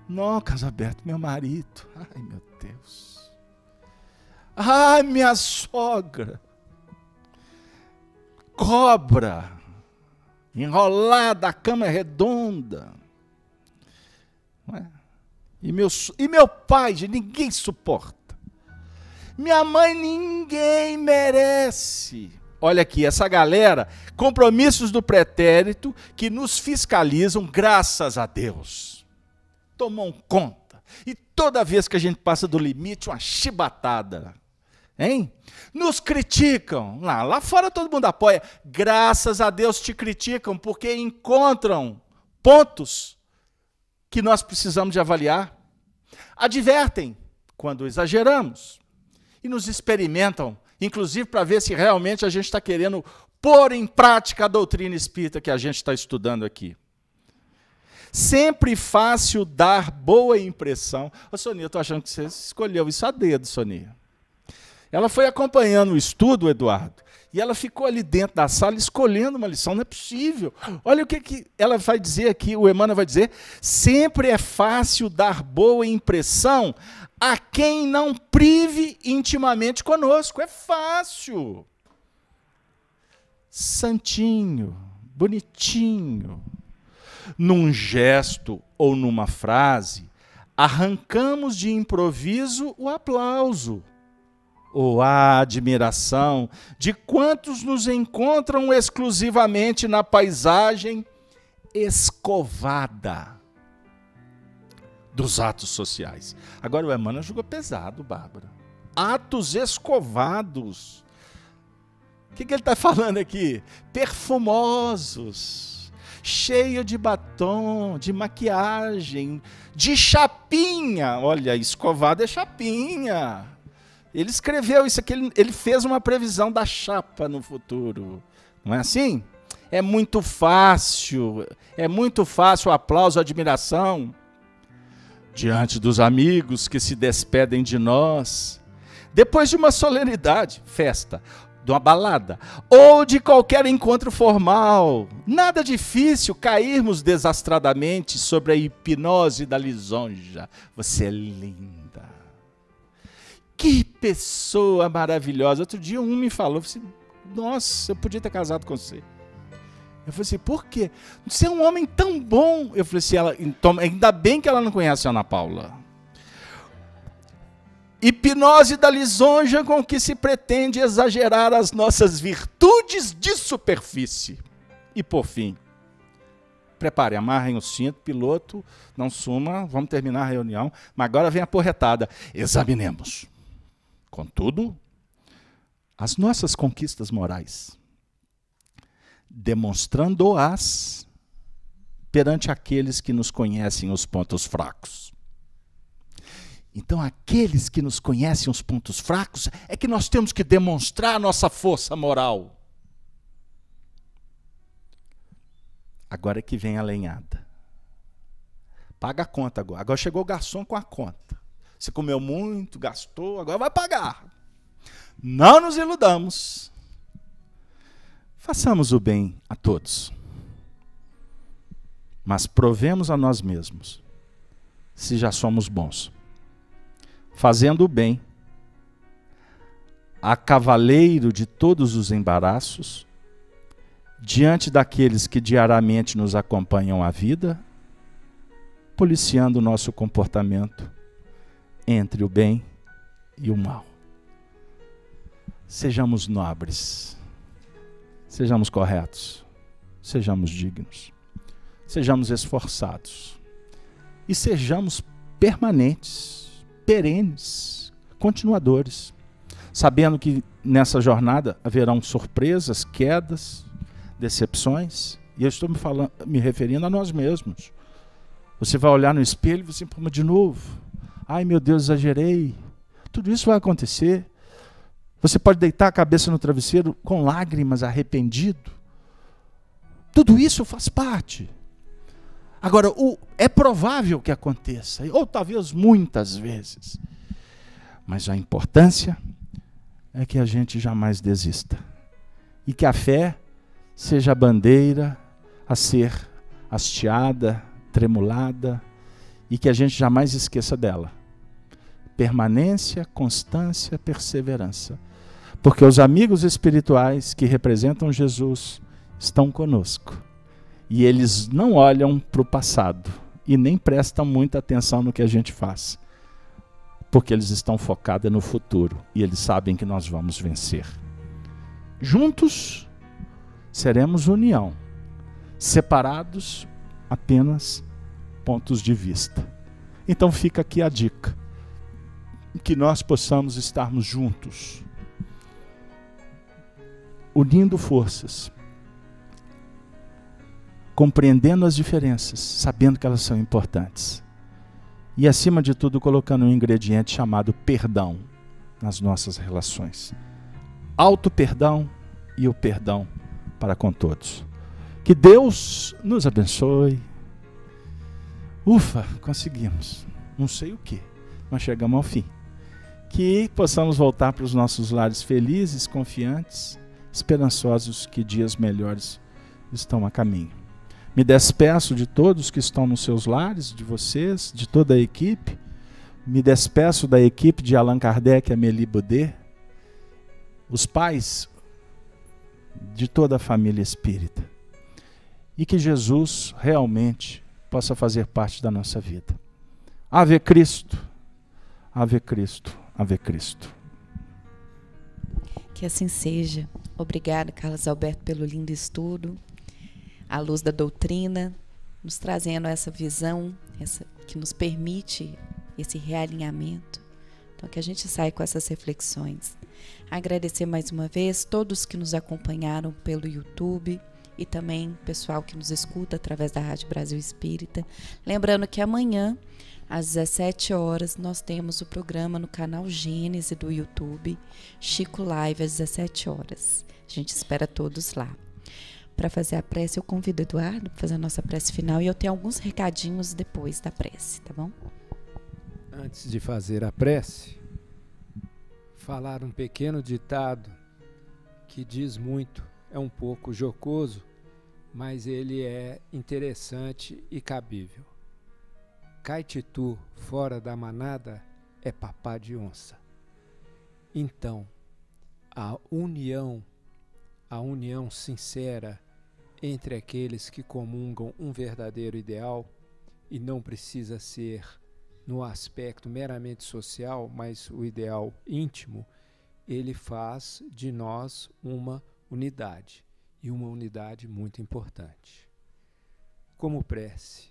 Não, Casaberto, meu marido. Ai, meu Deus. Ai, minha sogra. Cobra. Enrolada, a cama é redonda. É? E, meu, e meu pai, ninguém suporta. Minha mãe, ninguém merece. Olha aqui, essa galera, compromissos do pretérito que nos fiscalizam, graças a Deus tomam conta. E toda vez que a gente passa do limite, uma chibatada. Hein? Nos criticam. Lá, lá fora todo mundo apoia. Graças a Deus te criticam, porque encontram pontos que nós precisamos de avaliar. Advertem quando exageramos. E nos experimentam, inclusive para ver se realmente a gente está querendo pôr em prática a doutrina espírita que a gente está estudando aqui. Sempre fácil dar boa impressão. Ô, Sonia, eu estou achando que você escolheu isso a dedo, Sonia. Ela foi acompanhando o estudo, Eduardo, e ela ficou ali dentro da sala escolhendo uma lição. Não é possível. Olha o que, que ela vai dizer aqui, o Emmanuel vai dizer. Sempre é fácil dar boa impressão a quem não prive intimamente conosco. É fácil. Santinho, bonitinho, num gesto ou numa frase, arrancamos de improviso o aplauso ou a admiração de quantos nos encontram exclusivamente na paisagem escovada dos atos sociais. Agora o Emmanuel jogou pesado, Bárbara. Atos escovados. O que, que ele está falando aqui? Perfumosos cheio de batom, de maquiagem, de chapinha. Olha, escovado é chapinha. Ele escreveu isso aqui, ele, ele fez uma previsão da chapa no futuro. Não é assim? É muito fácil, é muito fácil o aplauso, a admiração diante dos amigos que se despedem de nós. Depois de uma solenidade, festa, de uma balada ou de qualquer encontro formal. Nada difícil cairmos desastradamente sobre a hipnose da lisonja. Você é linda. Que pessoa maravilhosa. Outro dia um me falou, assim, nossa, eu podia ter casado com você. Eu falei assim, por quê? Você é um homem tão bom. Eu falei assim, ela, então, ainda bem que ela não conhece a Ana Paula. hipnose da lisonja com que se pretende exagerar as nossas virtudes de superfície. E por fim, prepare, amarrem o cinto, piloto, não suma, vamos terminar a reunião, mas agora vem a porretada. Examinemos. Contudo, as nossas conquistas morais, demonstrando-as perante aqueles que nos conhecem os pontos fracos. Então, aqueles que nos conhecem os pontos fracos é que nós temos que demonstrar a nossa força moral. Agora é que vem a lenhada. Paga a conta agora. Agora chegou o garçom com a conta. Você comeu muito, gastou, agora vai pagar. Não nos iludamos. Façamos o bem a todos. Mas provemos a nós mesmos se já somos bons. Fazendo o bem, a cavaleiro de todos os embaraços, diante daqueles que diariamente nos acompanham a vida, policiando o nosso comportamento entre o bem e o mal. Sejamos nobres, sejamos corretos, sejamos dignos, sejamos esforçados e sejamos permanentes, perenes, continuadores, sabendo que nessa jornada haverão surpresas, quedas, decepções, e eu estou me, falando, me referindo a nós mesmos. Você vai olhar no espelho e você fala de novo. Ai meu Deus, exagerei. Tudo isso vai acontecer. Você pode deitar a cabeça no travesseiro com lágrimas, arrependido. Tudo isso faz parte. Agora, o, é provável que aconteça, ou talvez muitas vezes. Mas a importância é que a gente jamais desista. E que a fé seja a bandeira a ser hasteada, tremulada, e que a gente jamais esqueça dela. Permanência, constância, perseverança. Porque os amigos espirituais que representam Jesus estão conosco. E eles não olham para o passado e nem prestam muita atenção no que a gente faz. Porque eles estão focados no futuro e eles sabem que nós vamos vencer. Juntos, seremos união, separados apenas pontos de vista. Então fica aqui a dica: que nós possamos estarmos juntos, unindo forças, compreendendo as diferenças, sabendo que elas são importantes. E acima de tudo, colocando um ingrediente chamado perdão nas nossas relações. Auto perdão e o perdão para com todos. Que Deus nos abençoe. Ufa, conseguimos. Não sei o que, mas chegamos ao fim. Que possamos voltar para os nossos lares felizes, confiantes, esperançosos que dias melhores estão a caminho. Me despeço de todos que estão nos seus lares, de vocês, de toda a equipe. Me despeço da equipe de Allan Kardec e Amélie Baudet. Os pais, de toda a família espírita. E que Jesus realmente possa fazer parte da nossa vida. Ave Cristo, Ave Cristo, Ave Cristo. Que assim seja. Obrigada, Carlos Alberto, pelo lindo estudo, à luz da doutrina, nos trazendo essa visão essa, que nos permite esse realinhamento. Então, que a gente saia com essas reflexões. Agradecer mais uma vez todos que nos acompanharam pelo YouTube e também pessoal que nos escuta através da Rádio Brasil Espírita. Lembrando que amanhã, às 17 horas, nós temos o programa no canal Gênese do YouTube, Chico Live, às 17 horas. A gente espera todos lá. Para fazer a prece, eu convido o Eduardo para fazer a nossa prece final e eu tenho alguns recadinhos depois da prece, tá bom? Antes de fazer a prece, falar um pequeno ditado que diz muito, é um pouco jocoso, mas ele é interessante e cabível. Caititu fora da manada é papá de onça. Então, a união, a união sincera entre aqueles que comungam um verdadeiro ideal e não precisa ser no aspecto meramente social, mas o ideal íntimo, ele faz de nós uma unidade e uma unidade muito importante. Como prece,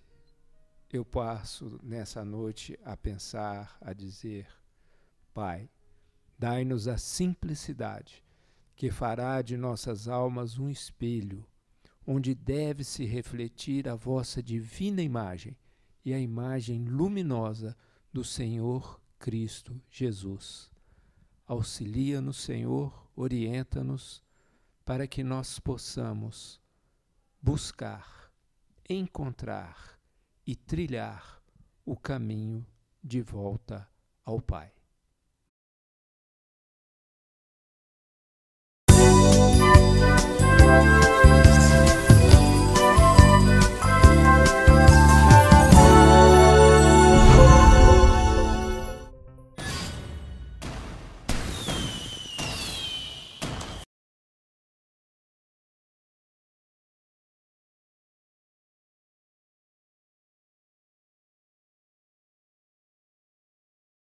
eu passo nessa noite a pensar, a dizer: Pai, dai-nos a simplicidade que fará de nossas almas um espelho, onde deve se refletir a vossa divina imagem e a imagem luminosa do Senhor Cristo Jesus. Auxilia-nos, Senhor, orienta-nos para que nós possamos buscar, encontrar e trilhar o caminho de volta ao Pai.